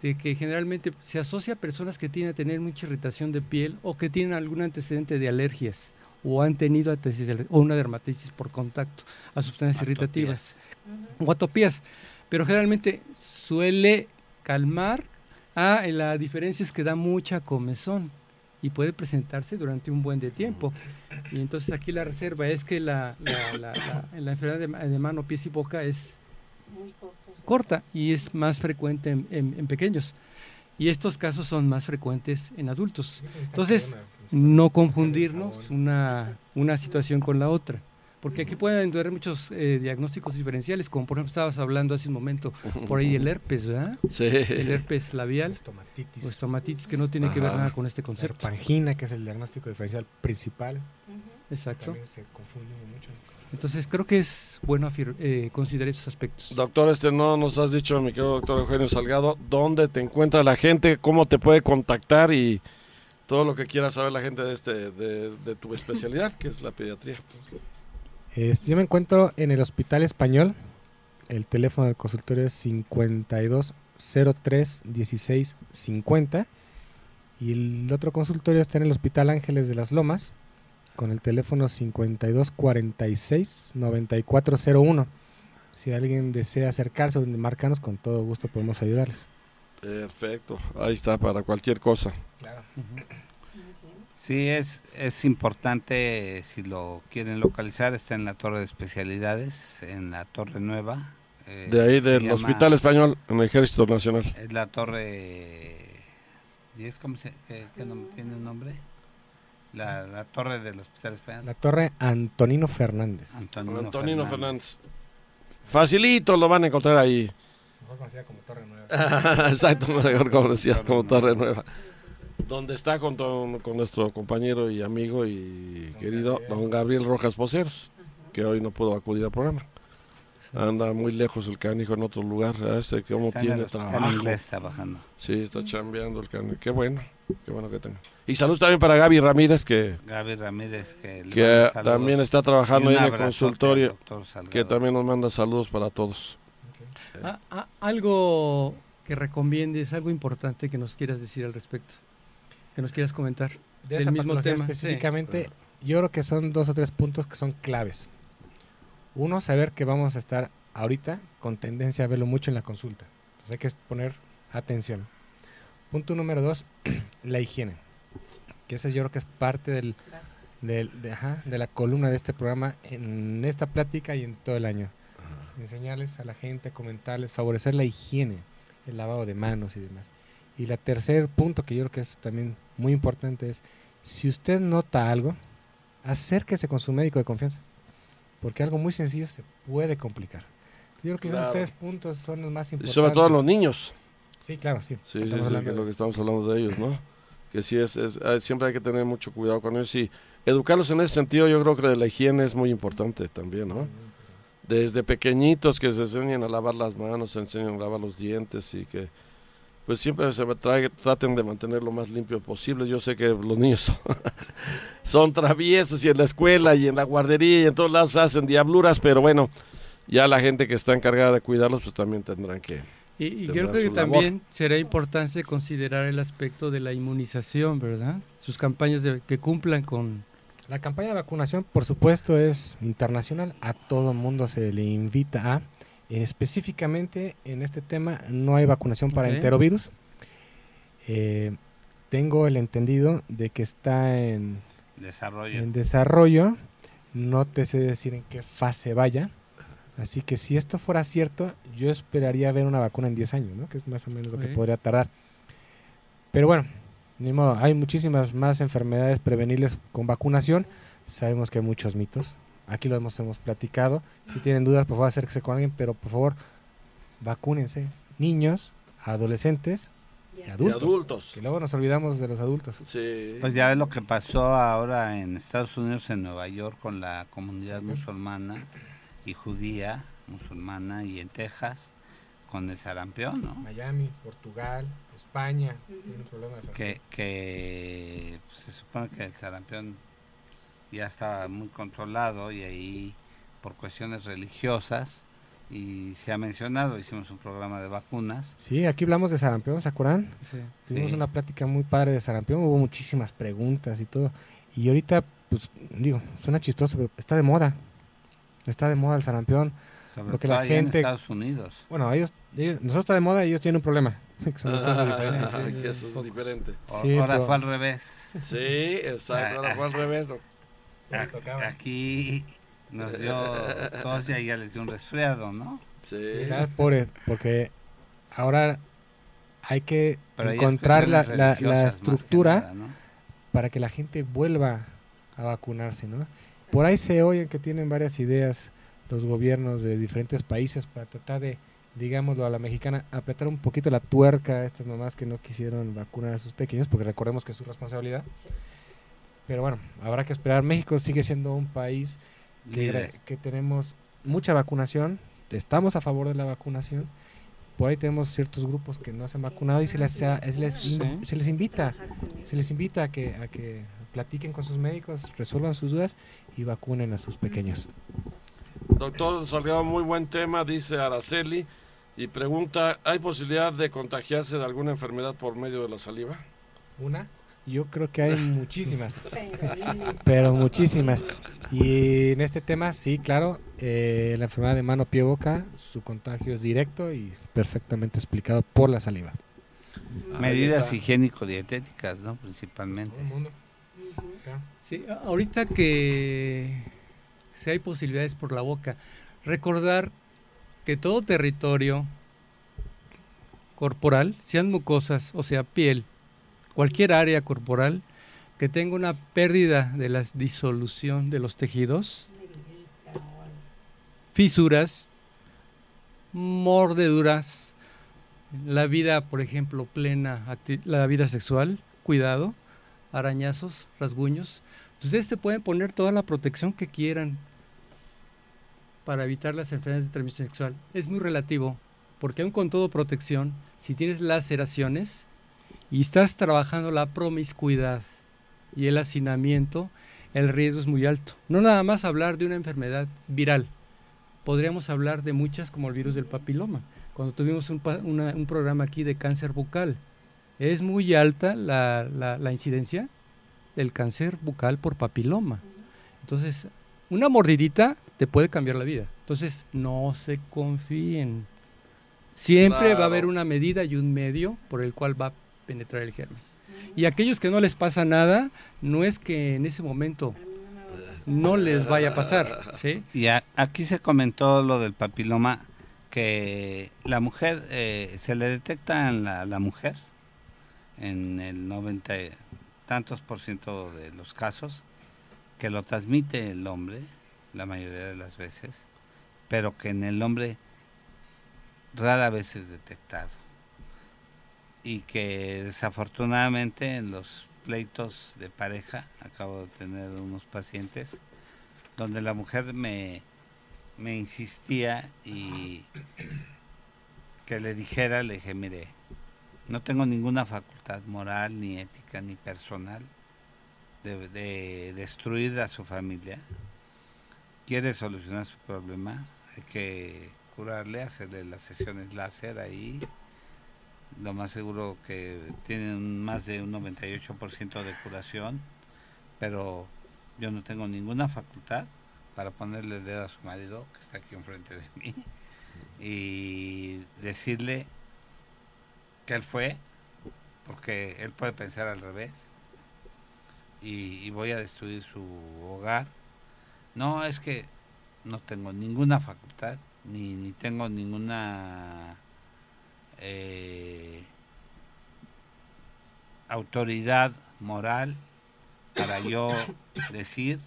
de que generalmente se asocia a personas que tienen a tener mucha irritación de piel o que tienen algún antecedente de alergias o han tenido antecedentes o una dermatitis por contacto a sustancias Atopías. irritativas o atopías, pero generalmente suele calmar. Ah, la diferencia es que da mucha comezón y puede presentarse durante un buen de tiempo. Y entonces aquí la reserva es que la, la, la, la, enfermedad de, de, mano, pies y boca es corta y es más frecuente en, en, en, pequeños. Y estos casos son más frecuentes en adultos. Entonces, no confundirnos una, una situación con la otra. Porque aquí pueden haber muchos eh, diagnósticos diferenciales, como por ejemplo estabas hablando hace un momento, por ahí el herpes, ¿verdad? Sí. El herpes labial. Estomatitis. O estomatitis, que no tiene Ajá. que ver nada con este concepto. La pangina, que es el diagnóstico diferencial principal. Uh -huh. Exacto. También se confunde mucho. Entonces creo que es bueno eh, considerar esos aspectos. Doctor, este no nos has dicho, mi querido doctor Eugenio Salgado, dónde te encuentra la gente, cómo te puede contactar y todo lo que quiera saber la gente de, este, de, de tu especialidad, que es la pediatría. Este, yo me encuentro en el Hospital Español. El teléfono del consultorio es 5203 1650. Y el otro consultorio está en el Hospital Ángeles de las Lomas con el teléfono 5246 9401. Si alguien desea acercarse o marcarnos, con todo gusto podemos ayudarles. Perfecto, ahí está para cualquier cosa. Claro. Sí, es, es importante, si lo quieren localizar, está en la Torre de Especialidades, en la Torre Nueva. Eh, de ahí, del llama, Hospital Español, en el Ejército Nacional. Es la Torre... ¿10? ¿Cómo se, qué, qué nombre, tiene un nombre? La, la, Torre del Hospital Español. La Torre Antonino Fernández. Antonino, Antonino Fernández. Fernández. Facilito lo van a encontrar ahí. Mejor conocida como Torre Nueva. [LAUGHS] Exacto, mejor conocida como Torre Nueva donde está con, con, nuestro compañero y amigo y don querido Gabriel. don Gabriel Rojas Poceros, que hoy no pudo acudir al programa. Anda muy lejos el canijo en otro lugar, ese cómo está tiene en trabajo. inglés está bajando. Sí, está chambeando el canijo. Qué bueno, qué bueno que tenga. Y saludos también para Gaby Ramírez, que, Gaby Ramírez, que, que también está trabajando ahí en el consultorio, que también nos manda saludos para todos. Okay. Ah, ah, algo que recomiendes, algo importante que nos quieras decir al respecto que nos quieras comentar de del mismo tema específicamente sí. yo creo que son dos o tres puntos que son claves uno saber que vamos a estar ahorita con tendencia a verlo mucho en la consulta entonces hay que poner atención punto número dos [CLEARS THROAT] la higiene que ese yo creo que es parte del, del de, ajá, de, la columna de este programa en esta plática y en todo el año enseñarles a la gente comentarles favorecer la higiene el lavado de manos y demás y la tercer punto que yo creo que es también muy importante es, si usted nota algo, acérquese con su médico de confianza, porque algo muy sencillo se puede complicar. Yo creo que claro. esos tres puntos son los más importantes. Y sobre todo los niños. Sí, claro, sí. Sí, sí, sí, que es lo que estamos hablando de ellos, ¿no? Que sí, es, es, siempre hay que tener mucho cuidado con ellos y educarlos en ese sentido, yo creo que la higiene es muy importante también, ¿no? Desde pequeñitos que se enseñen a lavar las manos, se enseñen a lavar los dientes y que pues siempre se trae, traten de mantener lo más limpio posible. Yo sé que los niños son, [LAUGHS] son, traviesos y en la escuela y en la guardería y en todos lados hacen diabluras, pero bueno, ya la gente que está encargada de cuidarlos pues también tendrán que... Y, y creo que también será importante considerar el aspecto de la inmunización, ¿verdad? Sus campañas de, que cumplan con... La campaña de vacunación, por supuesto, es internacional. A todo mundo se le invita a específicamente en este tema no hay vacunación para okay. enterovirus. Eh, tengo el entendido de que está en desarrollo. en desarrollo. No te sé decir en qué fase vaya. Así que si esto fuera cierto, yo esperaría ver una vacuna en 10 años, ¿no? que es más o menos okay. lo que podría tardar. Pero bueno, ni modo, hay muchísimas más enfermedades prevenibles con vacunación. Sabemos que hay muchos mitos, aquí lo hemos, hemos platicado. Si tienen dudas, por favor, acérquese con alguien, pero por favor, vacúnense. Niños, adolescentes y adultos, y adultos. Que luego nos olvidamos de los adultos. Sí. Pues ya ves lo que pasó ahora en Estados Unidos, en Nueva York, con la comunidad sí. musulmana y judía musulmana y en Texas con el sarampión, ¿no? Miami, Portugal, España, tienen problemas. Que, que pues, se supone que el sarampión ya estaba muy controlado y ahí por cuestiones religiosas y se ha mencionado, hicimos un programa de vacunas. Sí, aquí hablamos de sarampión, ¿se acuerdan? Sí. Tuvimos Sí. una plática muy padre de sarampión, hubo muchísimas preguntas y todo. Y ahorita, pues, digo, suena chistoso, pero está de moda. Está de moda el sarampión. Sobre Lo que todo la allá en gente- Estados Unidos. Bueno, ellos, ellos- nosotros está de moda y ellos tienen un problema. [LAUGHS] que son dos cosas diferentes. Ah, [LAUGHS] sí, que eso es diferente. Sí, ahora pero- fue al revés. Sí, exacto, ahora fue al revés. [LAUGHS] Aquí nos dio tos y a ella les dio un resfriado, ¿no? Sí. Pobre, porque ahora hay que Pero encontrar la, la- la que estructura nada, ¿no? para que la gente vuelva a vacunarse, ¿no? Por ahí se oyen que tienen varias ideas los gobiernos de diferentes países para tratar de, digámoslo a la mexicana, apretar un poquito la tuerca a estas mamás que no quisieron vacunar a sus pequeños, porque recordemos que es su responsabilidad. Pero bueno, habrá que esperar. México sigue siendo un país que, tenemos mucha vacunación, estamos a favor de la vacunación. Por ahí tenemos ciertos grupos que no se han vacunado y se les, es- les Sí. se les invita se les invita a que, a que platiquen con sus médicos, resuelvan sus dudas y vacunen a sus pequeños. Doctor Salgado, muy buen tema, dice Araceli. Y pregunta, ¿hay posibilidad de contagiarse de alguna enfermedad por medio de la saliva? Una, yo creo que hay [LAUGHS] muchísimas, pero muchísimas. Y en este tema, sí, claro, eh, la enfermedad de mano, pie, boca, su contagio es directo y perfectamente explicado por la saliva. Medidas higiénico-dietéticas, ¿no? Principalmente. Sí, ahorita que si hay posibilidades por la boca, recordar que todo territorio corporal, sean mucosas, o sea, piel, cualquier área corporal que tenga una pérdida de la disolución de los tejidos, fisuras, mordeduras, la vida, por ejemplo, plena, la vida sexual, cuidado, arañazos, rasguños. Ustedes se pueden poner toda la protección que quieran para evitar las enfermedades de transmisión sexual. Es muy relativo, porque aun con todo protección, si tienes laceraciones y estás trabajando la promiscuidad y el hacinamiento, el riesgo es muy alto. No nada más hablar de una enfermedad viral, podríamos hablar de muchas como el virus del papiloma. Cuando tuvimos un programa aquí de cáncer bucal, es muy alta la, la- la incidencia del cáncer bucal por papiloma. Entonces, una mordidita te puede cambiar la vida. Entonces, no se confíen. Siempre va a haber una medida y un medio por el cual va a penetrar el germen. Y aquellos que no les pasa nada, no es que en ese momento no les vaya a pasar, ¿sí? Y a- aquí se comentó lo del papiloma, que la mujer, eh, se le detecta en la, la mujer, en el 90 y tantos por ciento de los casos, que lo transmite el hombre, la mayoría de las veces, pero que en el hombre rara vez es detectado. Y que desafortunadamente en los pleitos de pareja, acabo de tener unos pacientes, donde la mujer me, me insistía y que le dijera, le dije, mire, no tengo ninguna facultad moral, ni ética, ni personal de, de destruir a su familia. Quiere solucionar su problema, hay que curarle, hacerle las sesiones láser ahí. Lo más seguro que tienen más de un 98% de curación, pero yo no tengo ninguna facultad para ponerle el dedo a su marido, que está aquí enfrente de mí, y decirle que él fue, porque él puede pensar al revés, y, voy a destruir su hogar. No, es que no tengo ninguna facultad, ni, ni tengo ninguna eh, autoridad moral para yo [COUGHS] decir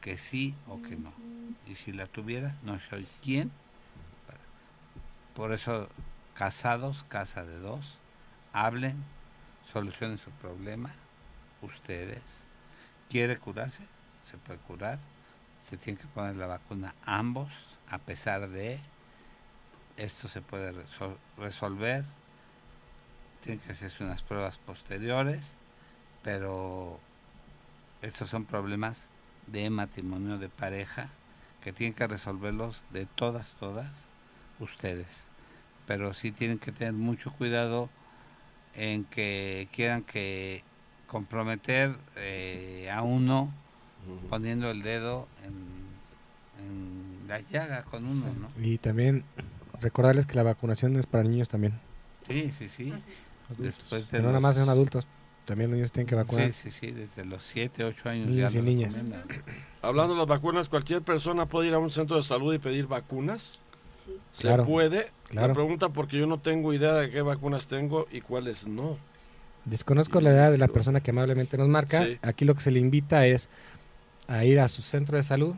que sí o que no. Y si la tuviera, no soy quien. Por eso, casados, casa de dos, hablen, solucionen su problema, ustedes. ¿Quiere curarse? Se puede curar. Se tiene que poner la vacuna ambos, a pesar de esto se puede resol- resolver. Tienen que hacerse unas pruebas posteriores, pero estos son problemas de matrimonio de pareja que tienen que resolverlos de todas, todas ustedes. Pero sí tienen que tener mucho cuidado en que quieran que comprometer eh, a uno poniendo el dedo en, en la llaga con uno, ¿no? Y también recordarles que la vacunación es para niños también. Sí, sí, sí. Después de no nada más son adultos, también los niños tienen que vacunar. Sí, sí, sí, desde los 7, 8 años Niños ya y niñas. Hablando de las vacunas, ¿cualquier persona puede ir a un centro de salud y pedir vacunas? ¿Se Claro, puede? La pregunta porque yo no tengo idea de qué vacunas tengo y cuáles no. Desconozco la edad de la persona que amablemente nos marca. Sí. Aquí lo que se le invita es a ir a su centro de salud.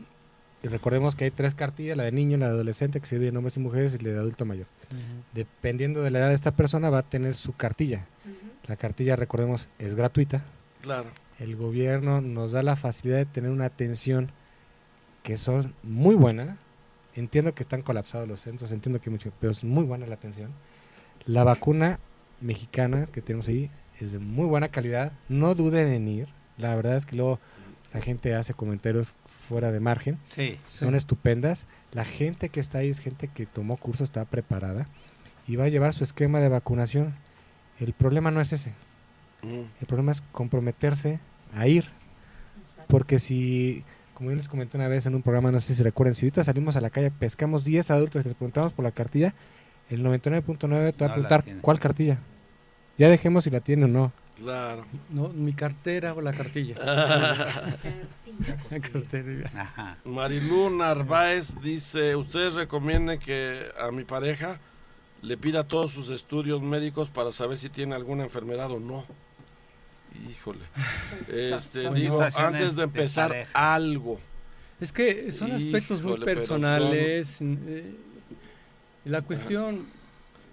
Y recordemos que hay tres cartillas, la de niño, la de adolescente, que se divide en hombres y mujeres, y la de adulto mayor. Dependiendo de la edad de esta persona, va a tener su cartilla. La cartilla, recordemos, es gratuita. Claro. El gobierno nos da la facilidad de tener una atención que son muy buena. Entiendo que están colapsados los centros, entiendo que mucho, pero es muy buena la atención. La vacuna mexicana que tenemos ahí es de muy buena calidad. No duden en ir. La verdad es que luego la gente hace comentarios fuera de margen. Sí, Son estupendas. La gente que está ahí es gente que tomó curso, está preparada y va a llevar su esquema de vacunación. El problema no es ese. Mm. El problema es comprometerse a ir. Porque si, como yo les comenté una vez en un programa, no sé si se recuerdan, si ahorita salimos a la calle, pescamos 10 adultos y les preguntamos por la cartilla, el 99.9 te va No a preguntar cuál cartilla. Ya dejemos si la tiene o no. Claro. No, mi cartera o la cartilla. [LAUGHS] La cartera. ajá. Marilú Narváez dice, ¿ustedes recomiendan que a mi pareja le pida todos sus estudios médicos para saber si tiene alguna enfermedad o no? Híjole. [LAUGHS] Este, son digo, antes de empezar algo. Es que son aspectos muy Híjole, personales. eh, la cuestión,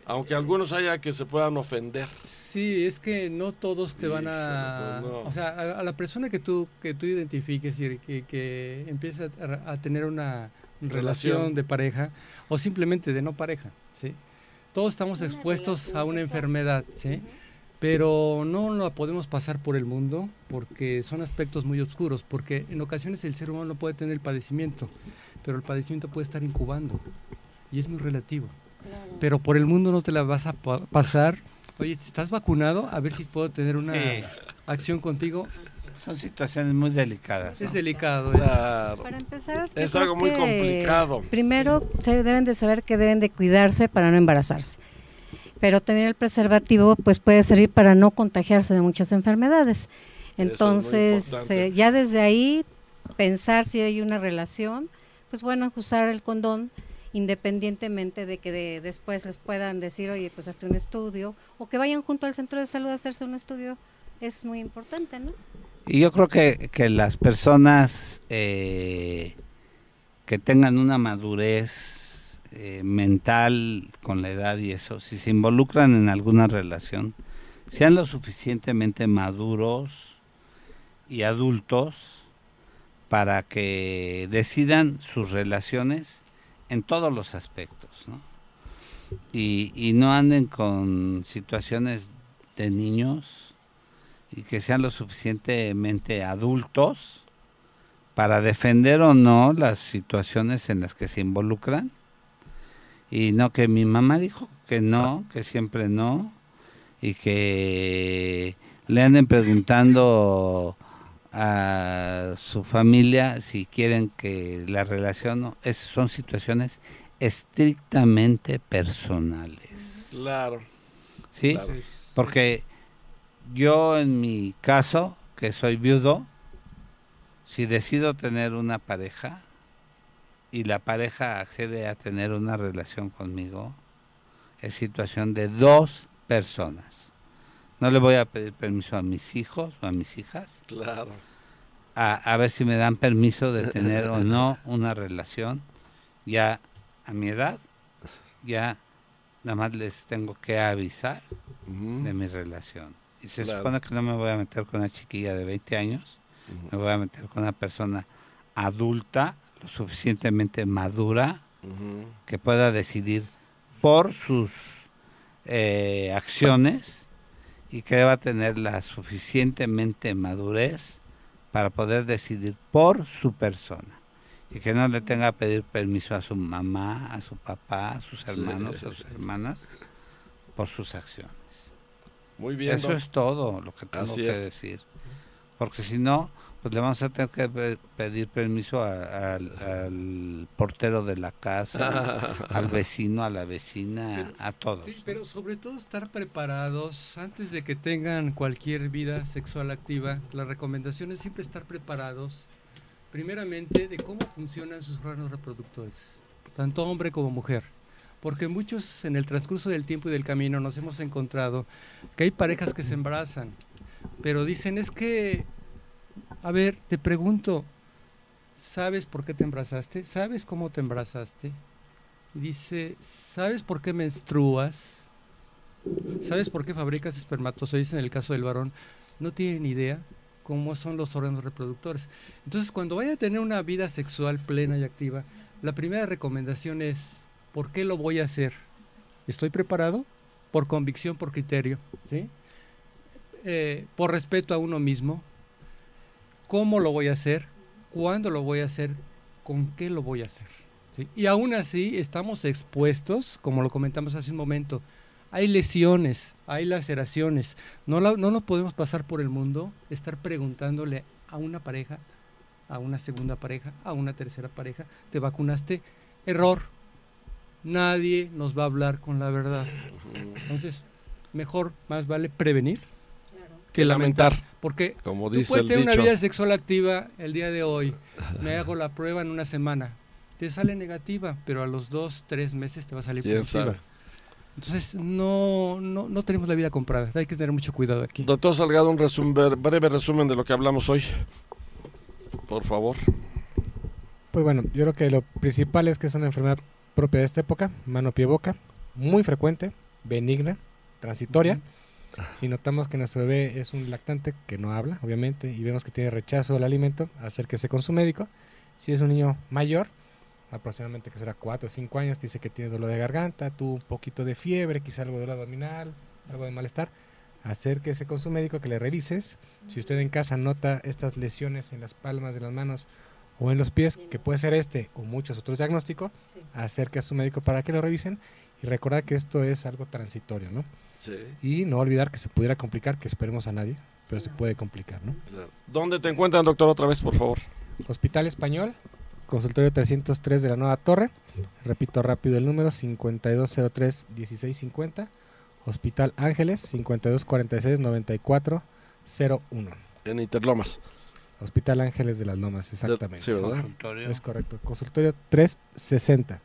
Aunque algunos haya que se puedan ofender. sí, es que no todos te van a... Híjole, pues no. O sea, a, a la persona que tú, que tú identifiques y que, que empieza a, a tener una relación. Relación. de pareja o simplemente de no pareja, ¿sí? Todos estamos expuestos a una enfermedad, ¿sí? Pero no la podemos pasar por el mundo porque son aspectos muy oscuros, porque en ocasiones el ser humano no puede tener el padecimiento, pero el padecimiento puede estar incubando y es muy relativo. Pero por el mundo no te la vas a pa- pasar. Oye, ¿estás vacunado? A ver si puedo tener una Sí. acción contigo. Son situaciones muy delicadas. ¿no? Es delicado. es- Claro. Para empezar, Es algo muy complicado. Primero, se deben de saber que deben de cuidarse para no embarazarse. Pero también el preservativo pues puede servir para no contagiarse de muchas enfermedades. Entonces, eh, ya desde ahí pensar si hay una relación, pues bueno, usar el condón independientemente de que de- después les puedan decir, oye, pues hazte un estudio, o que vayan junto al centro de salud a hacerse un estudio, es muy importante, ¿no? Y yo creo que, que las personas eh, que tengan una madurez eh, mental con la edad y eso, si se involucran en alguna relación, sean lo suficientemente maduros y adultos para que decidan sus relaciones en todos los aspectos, y no anden con situaciones de niños y que sean lo suficientemente adultos para defender o no las situaciones en las que se involucran y no que mi mamá dijo que no, que siempre no y que le anden preguntando a su familia si quieren que la relación no, es, son situaciones estrictamente personales. Claro. ¿Sí? Claro. Porque yo en mi caso, que soy viudo, si decido tener una pareja y la pareja accede a tener una relación conmigo, es situación de dos personas. No le voy a pedir permiso a mis hijos o a mis hijas Claro. a, a ver si me dan permiso de tener o no [LAUGHS] una relación. Ya a mi edad, ya nada más les tengo que avisar de mi relación. Y se Claro. supone que no me voy a meter con una chiquilla de 20 años, me voy a meter con una persona adulta, lo suficientemente madura, que pueda decidir por sus eh, acciones y que deba tener la suficientemente madurez para poder decidir por su persona y que no le tenga que pedir permiso a su mamá, a su papá, a sus Sí. hermanos, a sus hermanas por sus acciones. Muy bien. Eso es todo lo que tengo Así que es. decir. Porque si no, Pues le vamos a tener que pe- pedir permiso a- al, al portero de la casa, [LAUGHS] al vecino, a la vecina, a todos. Sí, pero sobre todo estar preparados antes de que tengan cualquier vida sexual activa. La recomendación es siempre estar preparados, primeramente, de cómo funcionan sus órganos reproductores, tanto hombre como mujer. Porque muchos en el transcurso del tiempo y del camino nos hemos encontrado que hay parejas que se embarazan, pero dicen es que, a ver, te pregunto, ¿sabes por qué te embarazaste? ¿Sabes cómo te embarazaste? Dice, ¿sabes por qué menstruas? ¿Sabes por qué fabricas espermatozoides en el caso del varón? No tienen idea cómo son los órganos reproductores. Entonces, cuando vaya a tener una vida sexual plena y activa, la primera recomendación es, ¿por qué lo voy a hacer? ¿Estoy preparado? Por convicción, por criterio, ¿sí? Eh, por respeto a uno mismo. ¿Cómo lo voy a hacer? ¿Cuándo lo voy a hacer? ¿Con qué lo voy a hacer? Y aún así estamos expuestos, como lo comentamos hace un momento, hay lesiones, hay laceraciones. No, no nos podemos pasar por el mundo, estar preguntándole a una pareja, a una segunda pareja, a una tercera pareja, ¿te vacunaste? Error. Nadie nos va a hablar con la verdad. Entonces, mejor, más vale prevenir que lamentar. Porque Como Tú dice puedes el tener una vida sexual activa el día de hoy. Me hago la prueba en una semana. Te sale negativa, pero a los dos, tres meses te va a salir ¿Quién positiva. sabe? Entonces, no, no, no tenemos la vida comprada. Hay que tener mucho cuidado aquí. Doctor Salgado, un resum- bre- breve resumen de lo que hablamos hoy. Por favor. Pues bueno, yo creo que lo principal es que es una enfermedad propia de esta época, mano, pie, boca, muy frecuente, benigna, transitoria. Si notamos que nuestro bebé es un lactante que no habla, obviamente, y vemos que tiene rechazo al alimento, acérquese con su médico. Si es un niño mayor, aproximadamente que será 4 o 5 años, dice que tiene dolor de garganta, tuvo un poquito de fiebre, quizá algo de dolor abdominal, algo de malestar, acérquese con su médico que le revises. Si usted en casa nota estas lesiones en las palmas de las manos o en los pies, que puede ser este o muchos otros diagnósticos, acerque a su médico para que lo revisen y recordar que esto es algo transitorio, ¿no? Sí. Y no olvidar que se pudiera complicar, que esperemos a nadie, pero se puede complicar, ¿no? ¿Dónde te encuentran, doctor, otra vez, por favor? Hospital Español, consultorio 303 de la Nueva Torre. Repito rápido el número 5203-1650. Hospital Ángeles 5246-9401. En Interlomas. Hospital Ángeles de las Lomas, exactamente. Sí, ¿verdad? Consultorio. Es correcto. Consultorio 360.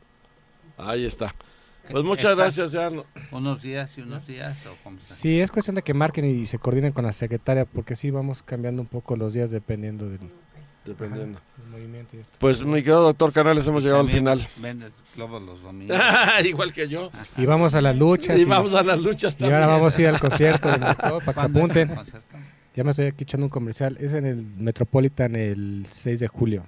Ahí está. Pues muchas ¿Estás gracias, ya. no- Unos días y unos días, o cómo está? Sí, es cuestión de que marquen y se coordinen con la secretaria, porque sí vamos cambiando un poco los días dependiendo del, Dependiendo. del movimiento y esto. Pues, mi querido doctor Canales, hemos llegado al final. Vende globos los domingos. [LAUGHS] Igual que yo. Y vamos a las luchas. Y vamos a las luchas y también. ahora vamos a ir al concierto del doctor para que se ¿Cuándo es el apunten. Ya me estoy aquí echando un comercial. Es en el Metropolitan el 6 de julio.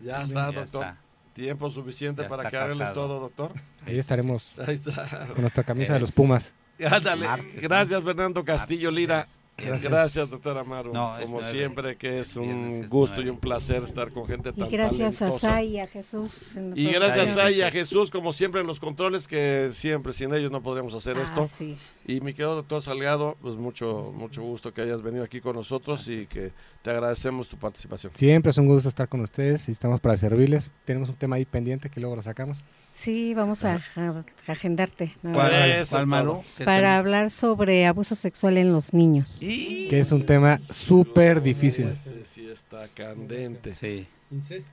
Ya está, Ya doctor. está. Tiempo suficiente Ya para que hables todo, doctor. Ahí estaremos Ahí está. con nuestra camisa de los Pumas. Ándale. Martes, Gracias. Fernando Castillo Martes, Lira. viernes. Gracias, doctor Amaro. No, Como nueve. siempre, que es un es gusto y un placer estar con gente Y tan gracias a. Sai y a Jesús. Y gracias a, y a Jesús, como siempre, en los controles, que siempre sin ellos no podríamos hacer Ah, esto. sí. Y mi querido doctor Salgado, pues mucho, mucho gusto que hayas venido aquí con nosotros y que te agradecemos tu participación. Siempre es un gusto estar con ustedes y estamos para servirles. Tenemos un tema ahí pendiente que luego lo sacamos. Sí, vamos a, a agendarte. ¿no? ¿Cuál, Eso cuál, Para tema? hablar sobre abuso sexual en los niños. Que es un tema súper difícil. Ese sí está candente. Sí.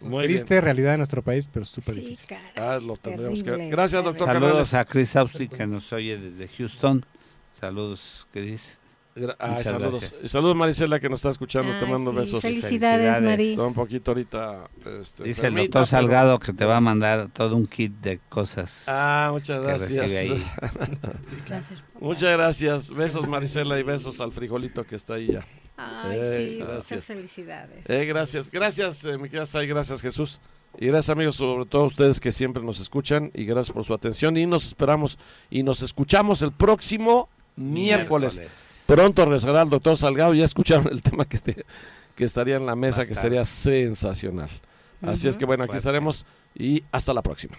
Muy bien. Triste realidad de nuestro país, pero súper Sí, difícil. cara. Ah, lo tendremos que Terrible, Gracias, doctor. Saludos Canales. a Chris Austin que nos oye desde Houston. Saludos, Chris. Gra- ay, Muchas saludos. saludos, Marisela, que nos está escuchando. te mando sí, besos. Felicidades, Felicidades. Mari. Está un poquito ahorita. Este, Dice el doctor pero- Salgado que te va a mandar todo un kit de cosas Ah, muchas [LAUGHS] gracias. Muchas gracias. Besos, Marisela, y besos al frijolito que está ahí ya. Ay, Eh, sí, gracias. muchas felicidades. Eh, gracias, gracias, eh, mi querida Sai, gracias Jesús. Y gracias amigos, sobre todo a ustedes que siempre nos escuchan y gracias por su atención y nos esperamos y nos escuchamos el próximo miércoles. Pronto regresará el doctor Salgado, ya escucharon el tema que, este- que estaría en la mesa, que sería sensacional. Así es que bueno, aquí Fuerte. estaremos y hasta la próxima.